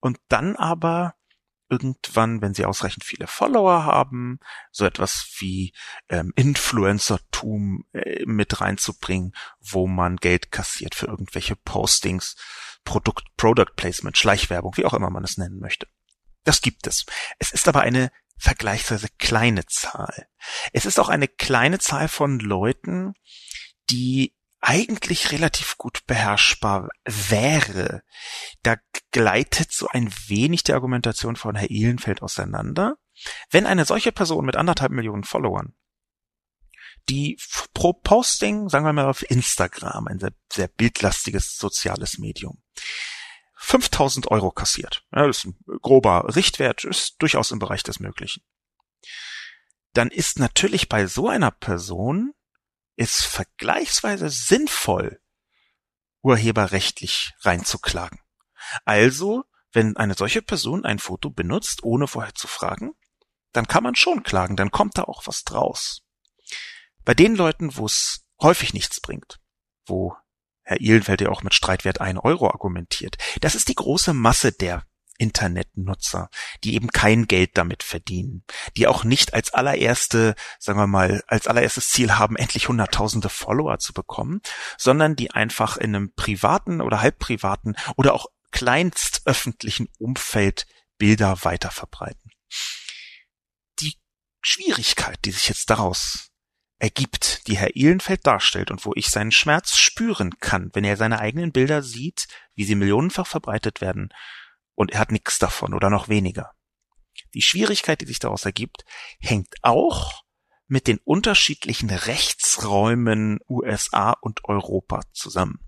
und dann aber irgendwann, wenn sie ausreichend viele Follower haben, so etwas wie ähm, Influencertum äh, mit reinzubringen, wo man Geld kassiert für irgendwelche Postings, Produkt, Product Placement, Schleichwerbung, wie auch immer man es nennen möchte. Das gibt es. Es ist aber eine vergleichsweise kleine Zahl. Es ist auch eine kleine Zahl von Leuten, die eigentlich relativ gut beherrschbar wäre. Da gleitet so ein wenig die Argumentation von Herr Ehlenfeld auseinander. Wenn eine solche Person mit anderthalb Millionen Followern, die pro Posting, sagen wir mal auf Instagram, ein sehr, sehr bildlastiges soziales Medium, 5000 Euro kassiert. Ja, das ist ein grober Richtwert, ist durchaus im Bereich des Möglichen. Dann ist natürlich bei so einer Person es vergleichsweise sinnvoll, urheberrechtlich reinzuklagen. Also, wenn eine solche Person ein Foto benutzt, ohne vorher zu fragen, dann kann man schon klagen, dann kommt da auch was draus. Bei den Leuten, wo es häufig nichts bringt, wo Herr Ihlenfeld ja auch mit Streitwert 1 Euro argumentiert, das ist die große Masse der Internetnutzer, die eben kein Geld damit verdienen, die auch nicht als allererste, sagen wir mal, als allererstes Ziel haben, endlich hunderttausende Follower zu bekommen, sondern die einfach in einem privaten oder halbprivaten oder auch kleinstöffentlichen Umfeld Bilder weiter verbreiten. Die Schwierigkeit, die sich jetzt daraus ergibt, die Herr Ehlenfeld darstellt und wo ich seinen Schmerz spüren kann, wenn er seine eigenen Bilder sieht, wie sie millionenfach verbreitet werden, und er hat nichts davon oder noch weniger. Die Schwierigkeit, die sich daraus ergibt, hängt auch mit den unterschiedlichen Rechtsräumen USA und Europa zusammen.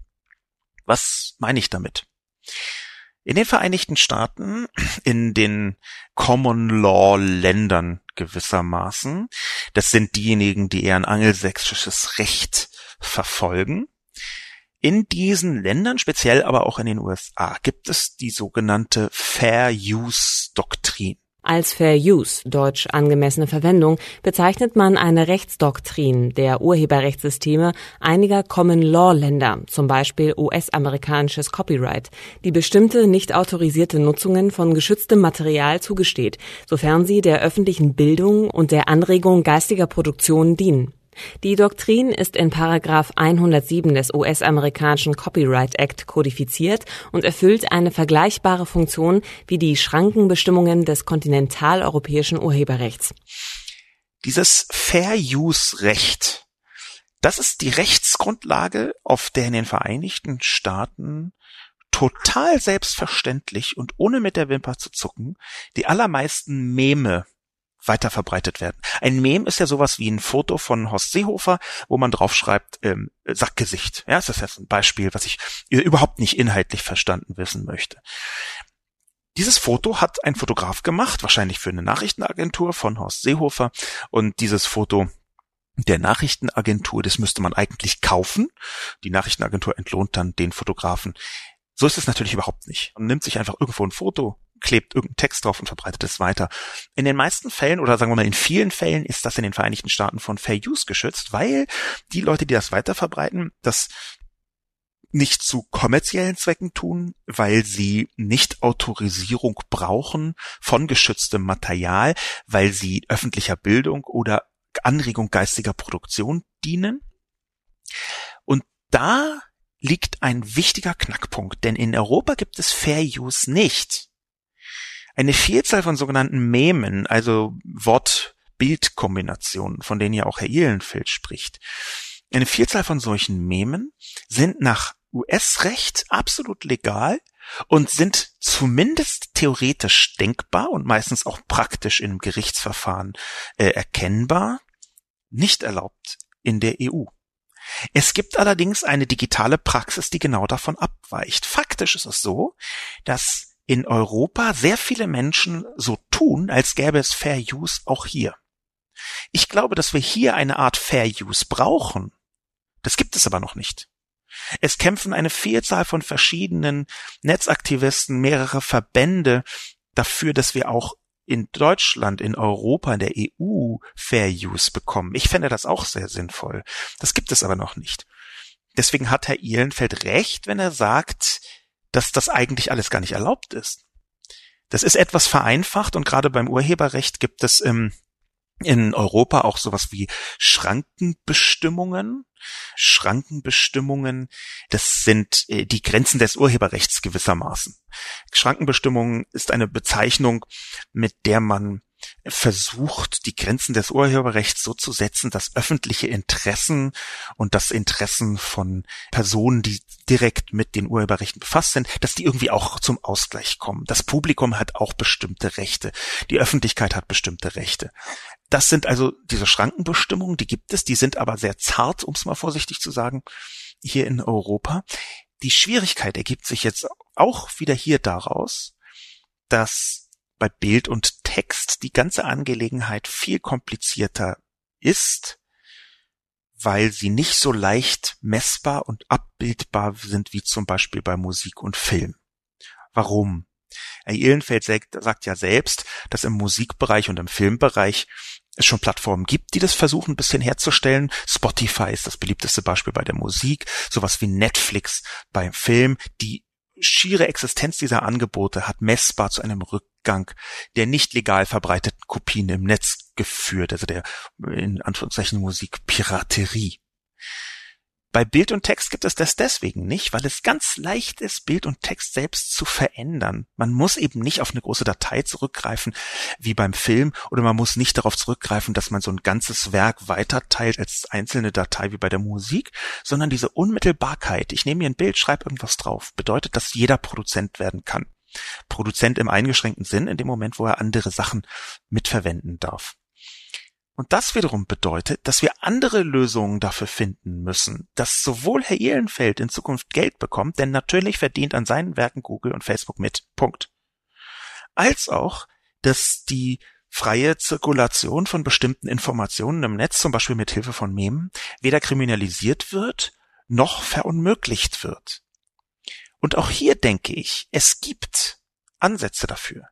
Was meine ich damit? In den Vereinigten Staaten, in den Common Law Ländern gewissermaßen, das sind diejenigen, die eher ein angelsächsisches Recht verfolgen, in diesen Ländern, speziell aber auch in den USA, gibt es die sogenannte Fair Use Doktrin. Als Fair Use, deutsch angemessene Verwendung, bezeichnet man eine Rechtsdoktrin der Urheberrechtssysteme einiger Common Law Länder, zum Beispiel US-amerikanisches Copyright, die bestimmte nicht autorisierte Nutzungen von geschütztem Material zugesteht, sofern sie der öffentlichen Bildung und der Anregung geistiger Produktion dienen. Die Doktrin ist in Paragraph 107 des US-amerikanischen Copyright Act kodifiziert und erfüllt eine vergleichbare Funktion wie die Schrankenbestimmungen des kontinentaleuropäischen Urheberrechts. Dieses Fair Use Recht, das ist die Rechtsgrundlage, auf der in den Vereinigten Staaten total selbstverständlich und ohne mit der Wimper zu zucken die allermeisten Meme weiterverbreitet werden. Ein Mem ist ja sowas wie ein Foto von Horst Seehofer, wo man draufschreibt, ähm, Sackgesicht. Ja, das ist jetzt ein Beispiel, was ich überhaupt nicht inhaltlich verstanden wissen möchte. Dieses Foto hat ein Fotograf gemacht, wahrscheinlich für eine Nachrichtenagentur von Horst Seehofer. Und dieses Foto der Nachrichtenagentur, das müsste man eigentlich kaufen. Die Nachrichtenagentur entlohnt dann den Fotografen. So ist es natürlich überhaupt nicht. Man nimmt sich einfach irgendwo ein Foto, klebt irgendeinen Text drauf und verbreitet es weiter. In den meisten Fällen oder sagen wir mal in vielen Fällen ist das in den Vereinigten Staaten von Fair Use geschützt, weil die Leute, die das weiterverbreiten, das nicht zu kommerziellen Zwecken tun, weil sie nicht Autorisierung brauchen von geschütztem Material, weil sie öffentlicher Bildung oder Anregung geistiger Produktion dienen. Und da liegt ein wichtiger Knackpunkt, denn in Europa gibt es Fair Use nicht. Eine Vielzahl von sogenannten Memen, also Wort-Bild-Kombinationen, von denen ja auch Herr Ihlenfeld spricht, eine Vielzahl von solchen Memen sind nach US-Recht absolut legal und sind zumindest theoretisch denkbar und meistens auch praktisch im Gerichtsverfahren äh, erkennbar, nicht erlaubt in der EU. Es gibt allerdings eine digitale Praxis, die genau davon abweicht. Faktisch ist es so, dass in Europa sehr viele Menschen so tun, als gäbe es Fair Use auch hier. Ich glaube, dass wir hier eine Art Fair Use brauchen. Das gibt es aber noch nicht. Es kämpfen eine Vielzahl von verschiedenen Netzaktivisten, mehrere Verbände dafür, dass wir auch in Deutschland, in Europa, in der EU Fair Use bekommen. Ich fände das auch sehr sinnvoll. Das gibt es aber noch nicht. Deswegen hat Herr Ihlenfeld recht, wenn er sagt, dass das eigentlich alles gar nicht erlaubt ist. Das ist etwas vereinfacht und gerade beim Urheberrecht gibt es im in Europa auch sowas wie Schrankenbestimmungen. Schrankenbestimmungen, das sind äh, die Grenzen des Urheberrechts gewissermaßen. Schrankenbestimmung ist eine Bezeichnung, mit der man versucht, die Grenzen des Urheberrechts so zu setzen, dass öffentliche Interessen und das Interessen von Personen, die direkt mit den Urheberrechten befasst sind, dass die irgendwie auch zum Ausgleich kommen. Das Publikum hat auch bestimmte Rechte. Die Öffentlichkeit hat bestimmte Rechte. Das sind also diese Schrankenbestimmungen, die gibt es, die sind aber sehr zart, um es mal vorsichtig zu sagen, hier in Europa. Die Schwierigkeit ergibt sich jetzt auch wieder hier daraus, dass bei Bild und Text die ganze Angelegenheit viel komplizierter ist, weil sie nicht so leicht messbar und abbildbar sind wie zum Beispiel bei Musik und Film. Warum? Herr Ihlenfeld sagt ja selbst, dass im Musikbereich und im Filmbereich es schon Plattformen gibt, die das versuchen, ein bisschen herzustellen. Spotify ist das beliebteste Beispiel bei der Musik, sowas wie Netflix beim Film. Die schiere Existenz dieser Angebote hat messbar zu einem Rückgang der nicht legal verbreiteten Kopien im Netz geführt, also der in Anführungszeichen Musikpiraterie. Bei Bild und Text gibt es das deswegen nicht, weil es ganz leicht ist, Bild und Text selbst zu verändern. Man muss eben nicht auf eine große Datei zurückgreifen, wie beim Film, oder man muss nicht darauf zurückgreifen, dass man so ein ganzes Werk weiterteilt als einzelne Datei wie bei der Musik, sondern diese Unmittelbarkeit, ich nehme mir ein Bild, schreibe irgendwas drauf, bedeutet, dass jeder Produzent werden kann. Produzent im eingeschränkten Sinn in dem Moment, wo er andere Sachen mitverwenden darf. Und das wiederum bedeutet, dass wir andere Lösungen dafür finden müssen, dass sowohl Herr Ehlenfeld in Zukunft Geld bekommt, denn natürlich verdient an seinen Werken Google und Facebook mit. Punkt. Als auch, dass die freie Zirkulation von bestimmten Informationen im Netz, zum Beispiel mit Hilfe von Memen, weder kriminalisiert wird, noch verunmöglicht wird. Und auch hier denke ich, es gibt Ansätze dafür.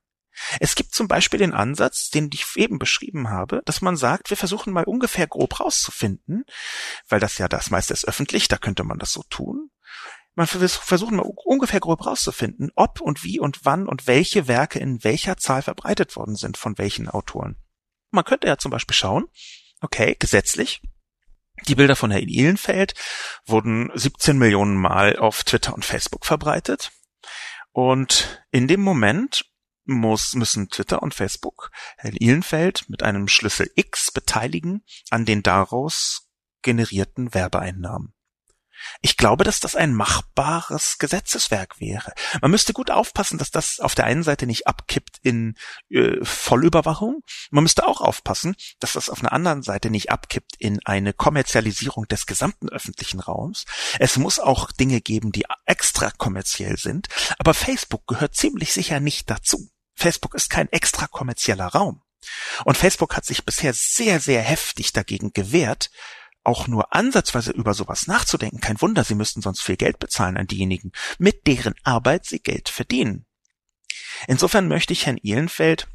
Es gibt zum Beispiel den Ansatz, den ich eben beschrieben habe, dass man sagt, wir versuchen mal ungefähr grob rauszufinden, weil das ja das meiste ist öffentlich, da könnte man das so tun. Man versuchen mal ungefähr grob rauszufinden, ob und wie und wann und welche Werke in welcher Zahl verbreitet worden sind von welchen Autoren. Man könnte ja zum Beispiel schauen, okay, gesetzlich, die Bilder von Herrn Ihlenfeld wurden 17 Millionen Mal auf Twitter und Facebook verbreitet. Und in dem Moment, muss, müssen Twitter und Facebook Herrn Ihlenfeld mit einem Schlüssel X beteiligen an den daraus generierten Werbeeinnahmen. Ich glaube, dass das ein machbares Gesetzeswerk wäre. Man müsste gut aufpassen, dass das auf der einen Seite nicht abkippt in äh, Vollüberwachung. Man müsste auch aufpassen, dass das auf einer anderen Seite nicht abkippt in eine Kommerzialisierung des gesamten öffentlichen Raums. Es muss auch Dinge geben, die extra kommerziell sind. Aber Facebook gehört ziemlich sicher nicht dazu. Facebook ist kein extra kommerzieller Raum. Und Facebook hat sich bisher sehr, sehr heftig dagegen gewehrt, auch nur ansatzweise über sowas nachzudenken. Kein Wunder, sie müssten sonst viel Geld bezahlen an diejenigen, mit deren Arbeit sie Geld verdienen. Insofern möchte ich Herrn Ehlenfeld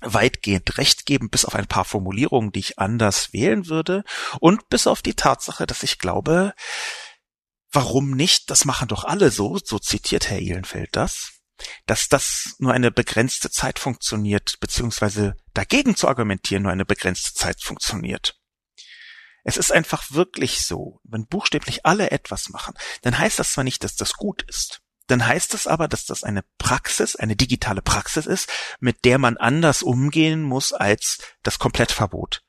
weitgehend recht geben, bis auf ein paar Formulierungen, die ich anders wählen würde, und bis auf die Tatsache, dass ich glaube, warum nicht, das machen doch alle so, so zitiert Herr Ehlenfeld das, dass das nur eine begrenzte Zeit funktioniert, beziehungsweise dagegen zu argumentieren nur eine begrenzte Zeit funktioniert. Es ist einfach wirklich so, wenn buchstäblich alle etwas machen, dann heißt das zwar nicht, dass das gut ist, dann heißt es aber, dass das eine Praxis, eine digitale Praxis ist, mit der man anders umgehen muss als das Komplettverbot.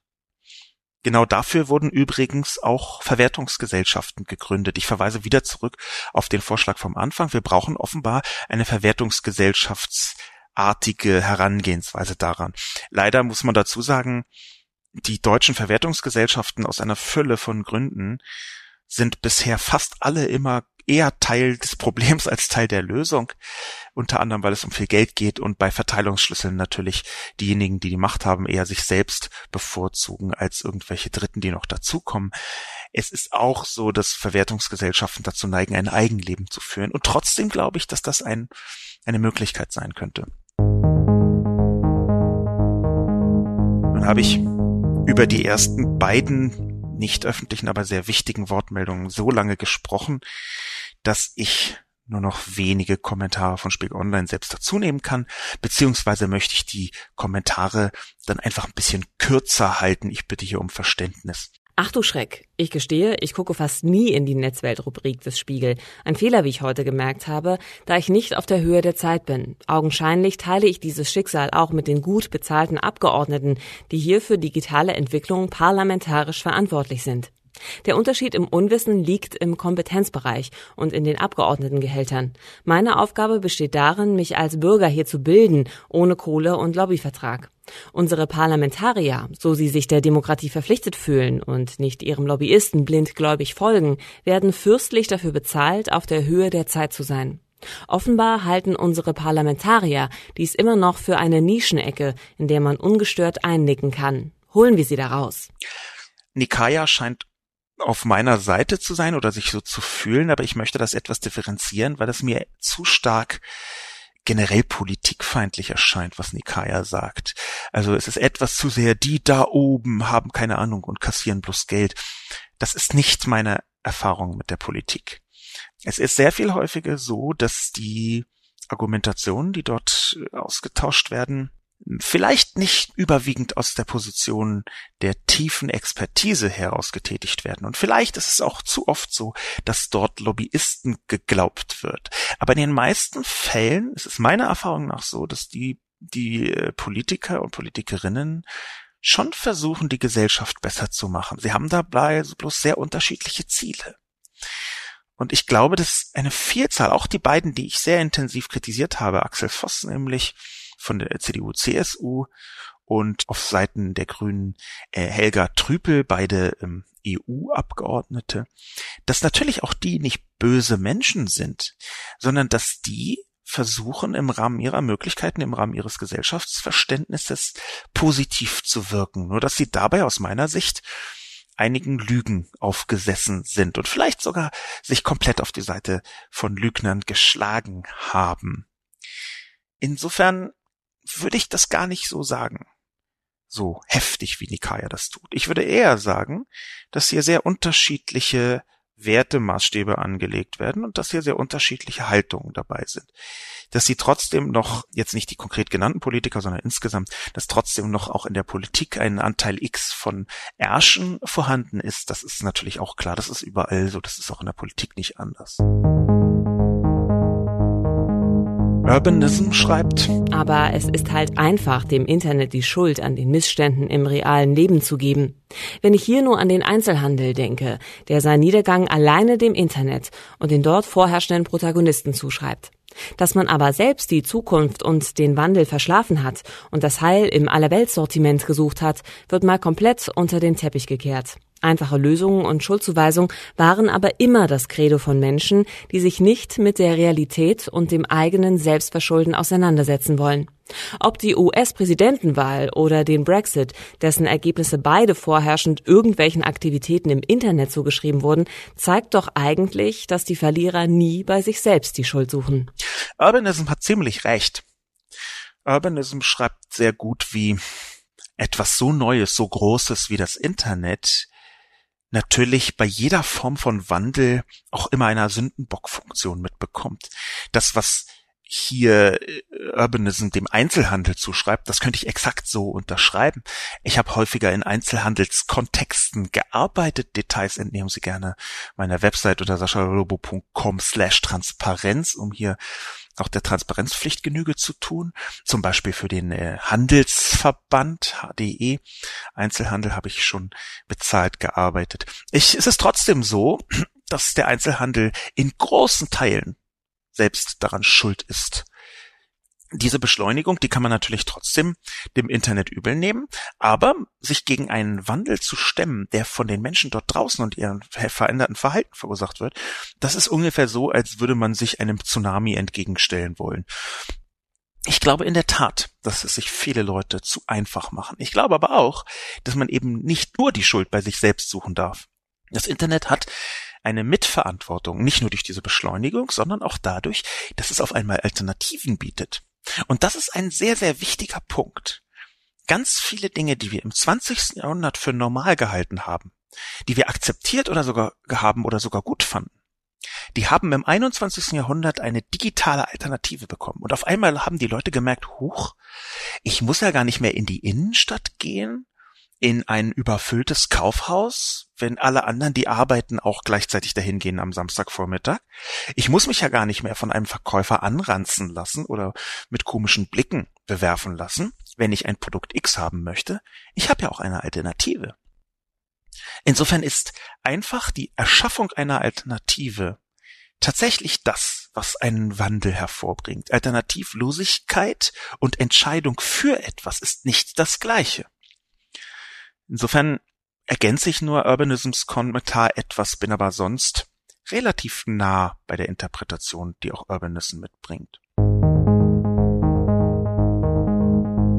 Genau dafür wurden übrigens auch Verwertungsgesellschaften gegründet. Ich verweise wieder zurück auf den Vorschlag vom Anfang. Wir brauchen offenbar eine Verwertungsgesellschaftsartige Herangehensweise daran. Leider muss man dazu sagen, die deutschen Verwertungsgesellschaften aus einer Fülle von Gründen sind bisher fast alle immer eher Teil des Problems als Teil der Lösung. Unter anderem, weil es um viel Geld geht und bei Verteilungsschlüsseln natürlich diejenigen, die die Macht haben, eher sich selbst bevorzugen als irgendwelche Dritten, die noch dazukommen. Es ist auch so, dass Verwertungsgesellschaften dazu neigen, ein Eigenleben zu führen. Und trotzdem glaube ich, dass das ein, eine Möglichkeit sein könnte. Nun habe ich über die ersten beiden nicht öffentlichen, aber sehr wichtigen Wortmeldungen so lange gesprochen, dass ich nur noch wenige Kommentare von Spiegel Online selbst dazunehmen kann, beziehungsweise möchte ich die Kommentare dann einfach ein bisschen kürzer halten. Ich bitte hier um Verständnis. Ach du Schreck. Ich gestehe, ich gucke fast nie in die Netzweltrubrik des Spiegel. Ein Fehler, wie ich heute gemerkt habe, da ich nicht auf der Höhe der Zeit bin. Augenscheinlich teile ich dieses Schicksal auch mit den gut bezahlten Abgeordneten, die hier für digitale Entwicklung parlamentarisch verantwortlich sind. Der Unterschied im Unwissen liegt im Kompetenzbereich und in den Abgeordnetengehältern. Meine Aufgabe besteht darin, mich als Bürger hier zu bilden, ohne Kohle und Lobbyvertrag. Unsere Parlamentarier, so sie sich der Demokratie verpflichtet fühlen und nicht ihrem Lobbyisten blindgläubig folgen, werden fürstlich dafür bezahlt, auf der Höhe der Zeit zu sein. Offenbar halten unsere Parlamentarier dies immer noch für eine Nischenecke, in der man ungestört einnicken kann. Holen wir sie da raus. Nikaya scheint auf meiner Seite zu sein oder sich so zu fühlen, aber ich möchte das etwas differenzieren, weil das mir zu stark generell politikfeindlich erscheint, was Nikaya sagt. Also es ist etwas zu sehr, die da oben haben keine Ahnung und kassieren bloß Geld. Das ist nicht meine Erfahrung mit der Politik. Es ist sehr viel häufiger so, dass die Argumentationen, die dort ausgetauscht werden, vielleicht nicht überwiegend aus der Position der tiefen Expertise heraus getätigt werden. Und vielleicht ist es auch zu oft so, dass dort Lobbyisten geglaubt wird. Aber in den meisten Fällen ist es meiner Erfahrung nach so, dass die, die äh, Politiker und Politikerinnen schon versuchen, die Gesellschaft besser zu machen. Sie haben dabei bloß sehr unterschiedliche Ziele. Und ich glaube, dass eine Vielzahl, auch die beiden, die ich sehr intensiv kritisiert habe, Axel Voss nämlich von der CDU, CSU und auf Seiten der Grünen äh, Helga Trüpel, beide ähm, EU-Abgeordnete, dass natürlich auch die nicht böse Menschen sind, sondern dass die versuchen im Rahmen ihrer Möglichkeiten, im Rahmen ihres Gesellschaftsverständnisses positiv zu wirken. Nur dass sie dabei aus meiner Sicht einigen Lügen aufgesessen sind und vielleicht sogar sich komplett auf die Seite von Lügnern geschlagen haben. Insofern würde ich das gar nicht so sagen. So heftig wie Nikaya das tut. Ich würde eher sagen, dass hier sehr unterschiedliche Wertemaßstäbe angelegt werden und dass hier sehr unterschiedliche Haltungen dabei sind. Dass sie trotzdem noch, jetzt nicht die konkret genannten Politiker, sondern insgesamt, dass trotzdem noch auch in der Politik ein Anteil X von Ärschen vorhanden ist, das ist natürlich auch klar. Das ist überall so, das ist auch in der Politik nicht anders. Urbanism schreibt. Aber es ist halt einfach, dem Internet die Schuld an den Missständen im realen Leben zu geben. Wenn ich hier nur an den Einzelhandel denke, der seinen Niedergang alleine dem Internet und den dort vorherrschenden Protagonisten zuschreibt. Dass man aber selbst die Zukunft und den Wandel verschlafen hat und das Heil im Allerweltssortiment gesucht hat, wird mal komplett unter den Teppich gekehrt. Einfache Lösungen und Schuldzuweisung waren aber immer das Credo von Menschen, die sich nicht mit der Realität und dem eigenen Selbstverschulden auseinandersetzen wollen. Ob die US-Präsidentenwahl oder den Brexit, dessen Ergebnisse beide vorherrschend irgendwelchen Aktivitäten im Internet zugeschrieben wurden, zeigt doch eigentlich, dass die Verlierer nie bei sich selbst die Schuld suchen. Urbanism hat ziemlich recht. Urbanism schreibt sehr gut, wie etwas so Neues, so Großes wie das Internet natürlich bei jeder Form von Wandel auch immer einer Sündenbockfunktion mitbekommt. Das, was hier äh, Urbanism dem Einzelhandel zuschreibt, das könnte ich exakt so unterschreiben. Ich habe häufiger in Einzelhandelskontexten gearbeitet. Details entnehmen Sie gerne meiner Website unter saschalobo.com slash Transparenz, um hier auch der Transparenzpflicht Genüge zu tun. Zum Beispiel für den äh, Handelsverband HDE. Einzelhandel habe ich schon bezahlt gearbeitet. Ich, es ist trotzdem so, *clears throat* dass der Einzelhandel in großen Teilen selbst daran schuld ist. Diese Beschleunigung, die kann man natürlich trotzdem dem Internet übel nehmen, aber sich gegen einen Wandel zu stemmen, der von den Menschen dort draußen und ihren veränderten Verhalten verursacht wird, das ist ungefähr so, als würde man sich einem Tsunami entgegenstellen wollen. Ich glaube in der Tat, dass es sich viele Leute zu einfach machen. Ich glaube aber auch, dass man eben nicht nur die Schuld bei sich selbst suchen darf. Das Internet hat eine Mitverantwortung, nicht nur durch diese Beschleunigung, sondern auch dadurch, dass es auf einmal Alternativen bietet. Und das ist ein sehr, sehr wichtiger Punkt. Ganz viele Dinge, die wir im 20. Jahrhundert für normal gehalten haben, die wir akzeptiert oder sogar haben oder sogar gut fanden, die haben im 21. Jahrhundert eine digitale Alternative bekommen. Und auf einmal haben die Leute gemerkt, huch, ich muss ja gar nicht mehr in die Innenstadt gehen, in ein überfülltes Kaufhaus, wenn alle anderen, die arbeiten, auch gleichzeitig dahin gehen am Samstagvormittag. Ich muss mich ja gar nicht mehr von einem Verkäufer anranzen lassen oder mit komischen Blicken bewerfen lassen, wenn ich ein Produkt X haben möchte. Ich habe ja auch eine Alternative. Insofern ist einfach die Erschaffung einer Alternative tatsächlich das, was einen Wandel hervorbringt. Alternativlosigkeit und Entscheidung für etwas ist nicht das gleiche. Insofern ergänze ich nur Urbanisms Kommentar etwas, bin aber sonst relativ nah bei der Interpretation, die auch Urbanism mitbringt.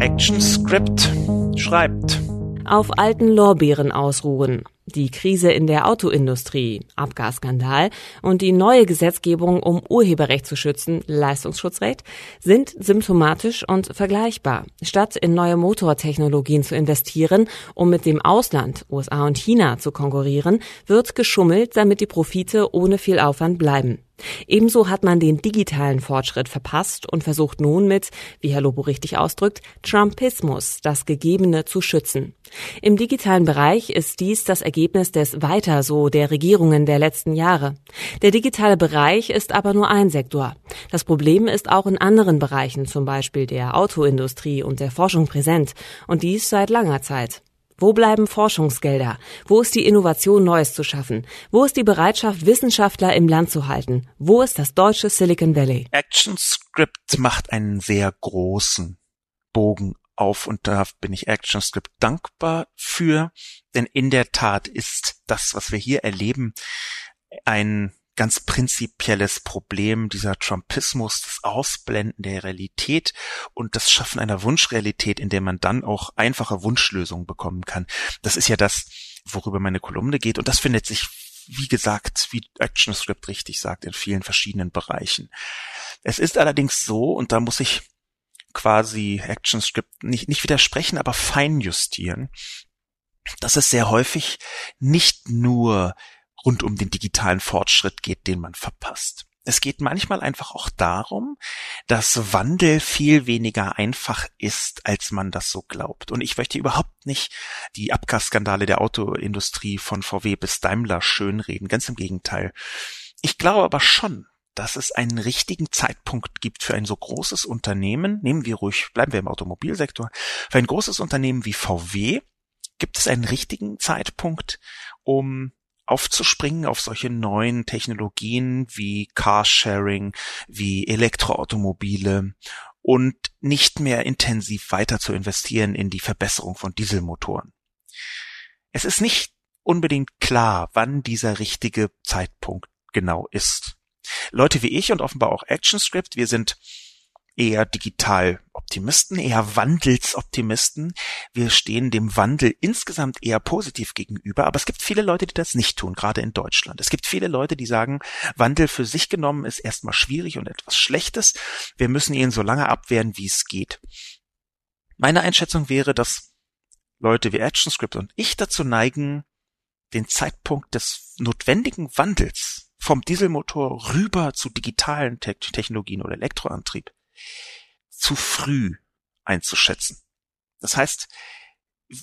ActionScript schreibt Auf alten Lorbeeren ausruhen die Krise in der Autoindustrie, Abgasskandal und die neue Gesetzgebung, um Urheberrecht zu schützen, Leistungsschutzrecht, sind symptomatisch und vergleichbar. Statt in neue Motortechnologien zu investieren, um mit dem Ausland, USA und China zu konkurrieren, wird geschummelt, damit die Profite ohne viel Aufwand bleiben. Ebenso hat man den digitalen Fortschritt verpasst und versucht nun mit, wie Herr Lobo richtig ausdrückt, Trumpismus das Gegebene zu schützen. Im digitalen Bereich ist dies das Ergebnis des Weiter so der Regierungen der letzten Jahre. Der digitale Bereich ist aber nur ein Sektor. Das Problem ist auch in anderen Bereichen, zum Beispiel der Autoindustrie und der Forschung präsent, und dies seit langer Zeit. Wo bleiben Forschungsgelder? Wo ist die Innovation, Neues zu schaffen? Wo ist die Bereitschaft, Wissenschaftler im Land zu halten? Wo ist das deutsche Silicon Valley? ActionScript macht einen sehr großen Bogen auf und da bin ich ActionScript dankbar für, denn in der Tat ist das, was wir hier erleben, ein ganz prinzipielles Problem dieser Trumpismus, das Ausblenden der Realität und das Schaffen einer Wunschrealität, in der man dann auch einfache Wunschlösungen bekommen kann. Das ist ja das, worüber meine Kolumne geht und das findet sich wie gesagt, wie ActionScript richtig sagt, in vielen verschiedenen Bereichen. Es ist allerdings so, und da muss ich quasi ActionScript nicht, nicht widersprechen, aber fein justieren, dass es sehr häufig nicht nur rund um den digitalen Fortschritt geht, den man verpasst. Es geht manchmal einfach auch darum, dass Wandel viel weniger einfach ist, als man das so glaubt. Und ich möchte überhaupt nicht die Abgasskandale der Autoindustrie von VW bis Daimler schönreden. Ganz im Gegenteil. Ich glaube aber schon, dass es einen richtigen Zeitpunkt gibt für ein so großes Unternehmen, nehmen wir ruhig, bleiben wir im Automobilsektor, für ein großes Unternehmen wie VW gibt es einen richtigen Zeitpunkt, um aufzuspringen auf solche neuen Technologien wie Carsharing, wie Elektroautomobile und nicht mehr intensiv weiter zu investieren in die Verbesserung von Dieselmotoren. Es ist nicht unbedingt klar, wann dieser richtige Zeitpunkt genau ist. Leute wie ich und offenbar auch ActionScript, wir sind eher Digital-Optimisten, eher Wandelsoptimisten. Wir stehen dem Wandel insgesamt eher positiv gegenüber, aber es gibt viele Leute, die das nicht tun, gerade in Deutschland. Es gibt viele Leute, die sagen, Wandel für sich genommen ist erstmal schwierig und etwas Schlechtes. Wir müssen ihn so lange abwehren, wie es geht. Meine Einschätzung wäre, dass Leute wie ActionScript und ich dazu neigen, den Zeitpunkt des notwendigen Wandels vom Dieselmotor rüber zu digitalen Te Technologien oder Elektroantrieb zu früh einzuschätzen. Das heißt,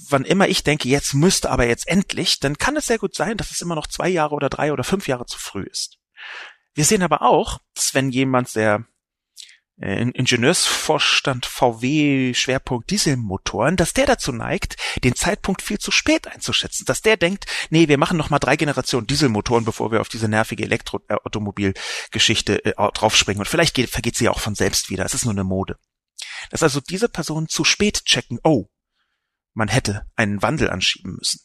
wann immer ich denke, jetzt müsste aber jetzt endlich, dann kann es sehr gut sein, dass es immer noch zwei Jahre oder drei oder fünf Jahre zu früh ist. Wir sehen aber auch, dass wenn jemand äh, Ingenieursvorstand VW Schwerpunkt Dieselmotoren, dass der dazu neigt, den Zeitpunkt viel zu spät einzuschätzen, dass der denkt, nee, wir machen noch mal drei Generationen Dieselmotoren, bevor wir auf diese nervige Elektroautomobilgeschichte äh, draufspringen und vielleicht geht, vergeht sie auch von selbst wieder, es ist nur eine Mode. Dass also diese Personen zu spät checken, oh, man hätte einen Wandel anschieben müssen.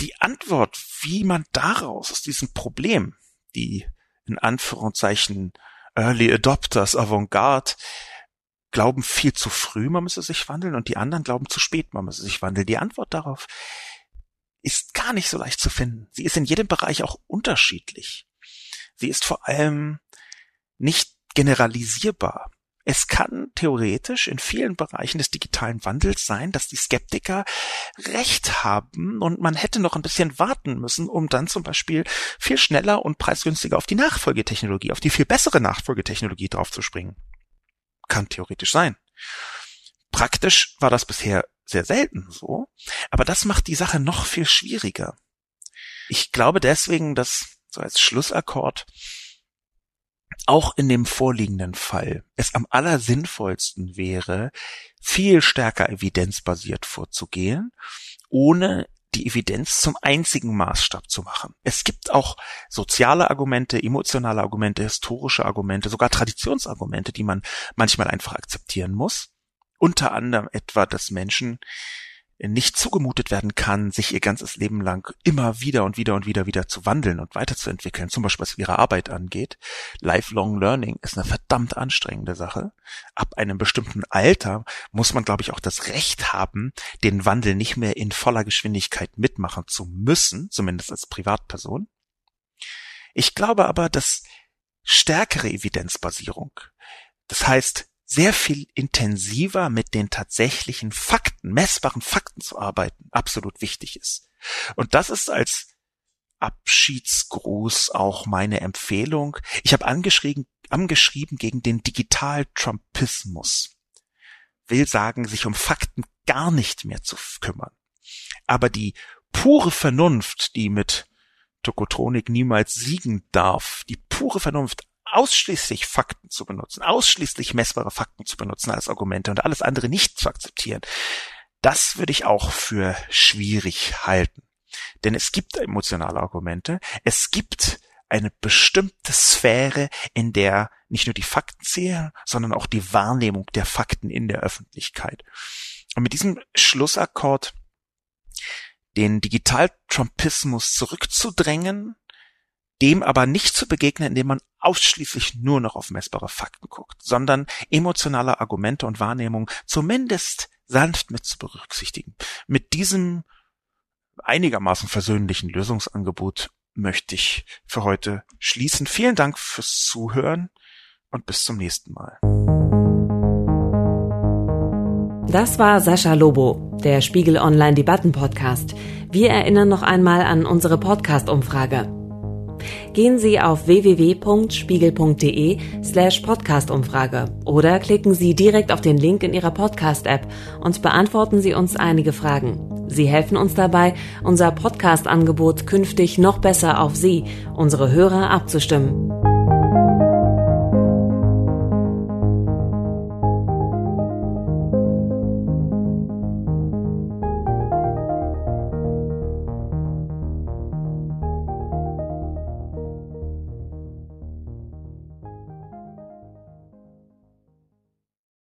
Die Antwort, wie man daraus aus diesem Problem, die in Anführungszeichen Early Adopters, Avantgarde, glauben viel zu früh, man müsse sich wandeln und die anderen glauben zu spät, man müsse sich wandeln. Die Antwort darauf ist gar nicht so leicht zu finden. Sie ist in jedem Bereich auch unterschiedlich. Sie ist vor allem nicht generalisierbar. Es kann theoretisch in vielen Bereichen des digitalen Wandels sein, dass die Skeptiker recht haben und man hätte noch ein bisschen warten müssen, um dann zum Beispiel viel schneller und preisgünstiger auf die Nachfolgetechnologie, auf die viel bessere Nachfolgetechnologie draufzuspringen. Kann theoretisch sein. Praktisch war das bisher sehr selten so, aber das macht die Sache noch viel schwieriger. Ich glaube deswegen, dass so als Schlussakkord auch in dem vorliegenden Fall es am allersinnvollsten wäre, viel stärker evidenzbasiert vorzugehen, ohne die Evidenz zum einzigen Maßstab zu machen. Es gibt auch soziale Argumente, emotionale Argumente, historische Argumente, sogar Traditionsargumente, die man manchmal einfach akzeptieren muss. Unter anderem etwa, dass Menschen nicht zugemutet werden kann, sich ihr ganzes Leben lang immer wieder und wieder und wieder wieder zu wandeln und weiterzuentwickeln, zum Beispiel was ihre Arbeit angeht. Lifelong Learning ist eine verdammt anstrengende Sache. Ab einem bestimmten Alter muss man, glaube ich, auch das Recht haben, den Wandel nicht mehr in voller Geschwindigkeit mitmachen zu müssen, zumindest als Privatperson. Ich glaube aber, dass stärkere Evidenzbasierung, das heißt, sehr viel intensiver mit den tatsächlichen Fakten, messbaren Fakten zu arbeiten, absolut wichtig ist. Und das ist als Abschiedsgruß auch meine Empfehlung. Ich habe angeschrieben, angeschrieben gegen den Digital-Trumpismus. Will sagen, sich um Fakten gar nicht mehr zu kümmern. Aber die pure Vernunft, die mit Tokotronik niemals siegen darf, die pure Vernunft ausschließlich Fakten zu benutzen, ausschließlich messbare Fakten zu benutzen als Argumente und alles andere nicht zu akzeptieren, das würde ich auch für schwierig halten. Denn es gibt emotionale Argumente, es gibt eine bestimmte Sphäre, in der nicht nur die Fakten zählen, sondern auch die Wahrnehmung der Fakten in der Öffentlichkeit. Und mit diesem Schlussakkord den Digital-Trumpismus zurückzudrängen dem aber nicht zu begegnen, indem man ausschließlich nur noch auf messbare Fakten guckt, sondern emotionale Argumente und Wahrnehmung zumindest sanft mit zu berücksichtigen. Mit diesem einigermaßen versöhnlichen Lösungsangebot möchte ich für heute schließen. Vielen Dank fürs Zuhören und bis zum nächsten Mal. Das war Sascha Lobo, der Spiegel Online Debatten Podcast. Wir erinnern noch einmal an unsere Podcast-Umfrage. Gehen Sie auf www.spiegel.de slash Podcastumfrage oder klicken Sie direkt auf den Link in Ihrer Podcast-App und beantworten Sie uns einige Fragen. Sie helfen uns dabei, unser Podcast-Angebot künftig noch besser auf Sie, unsere Hörer, abzustimmen.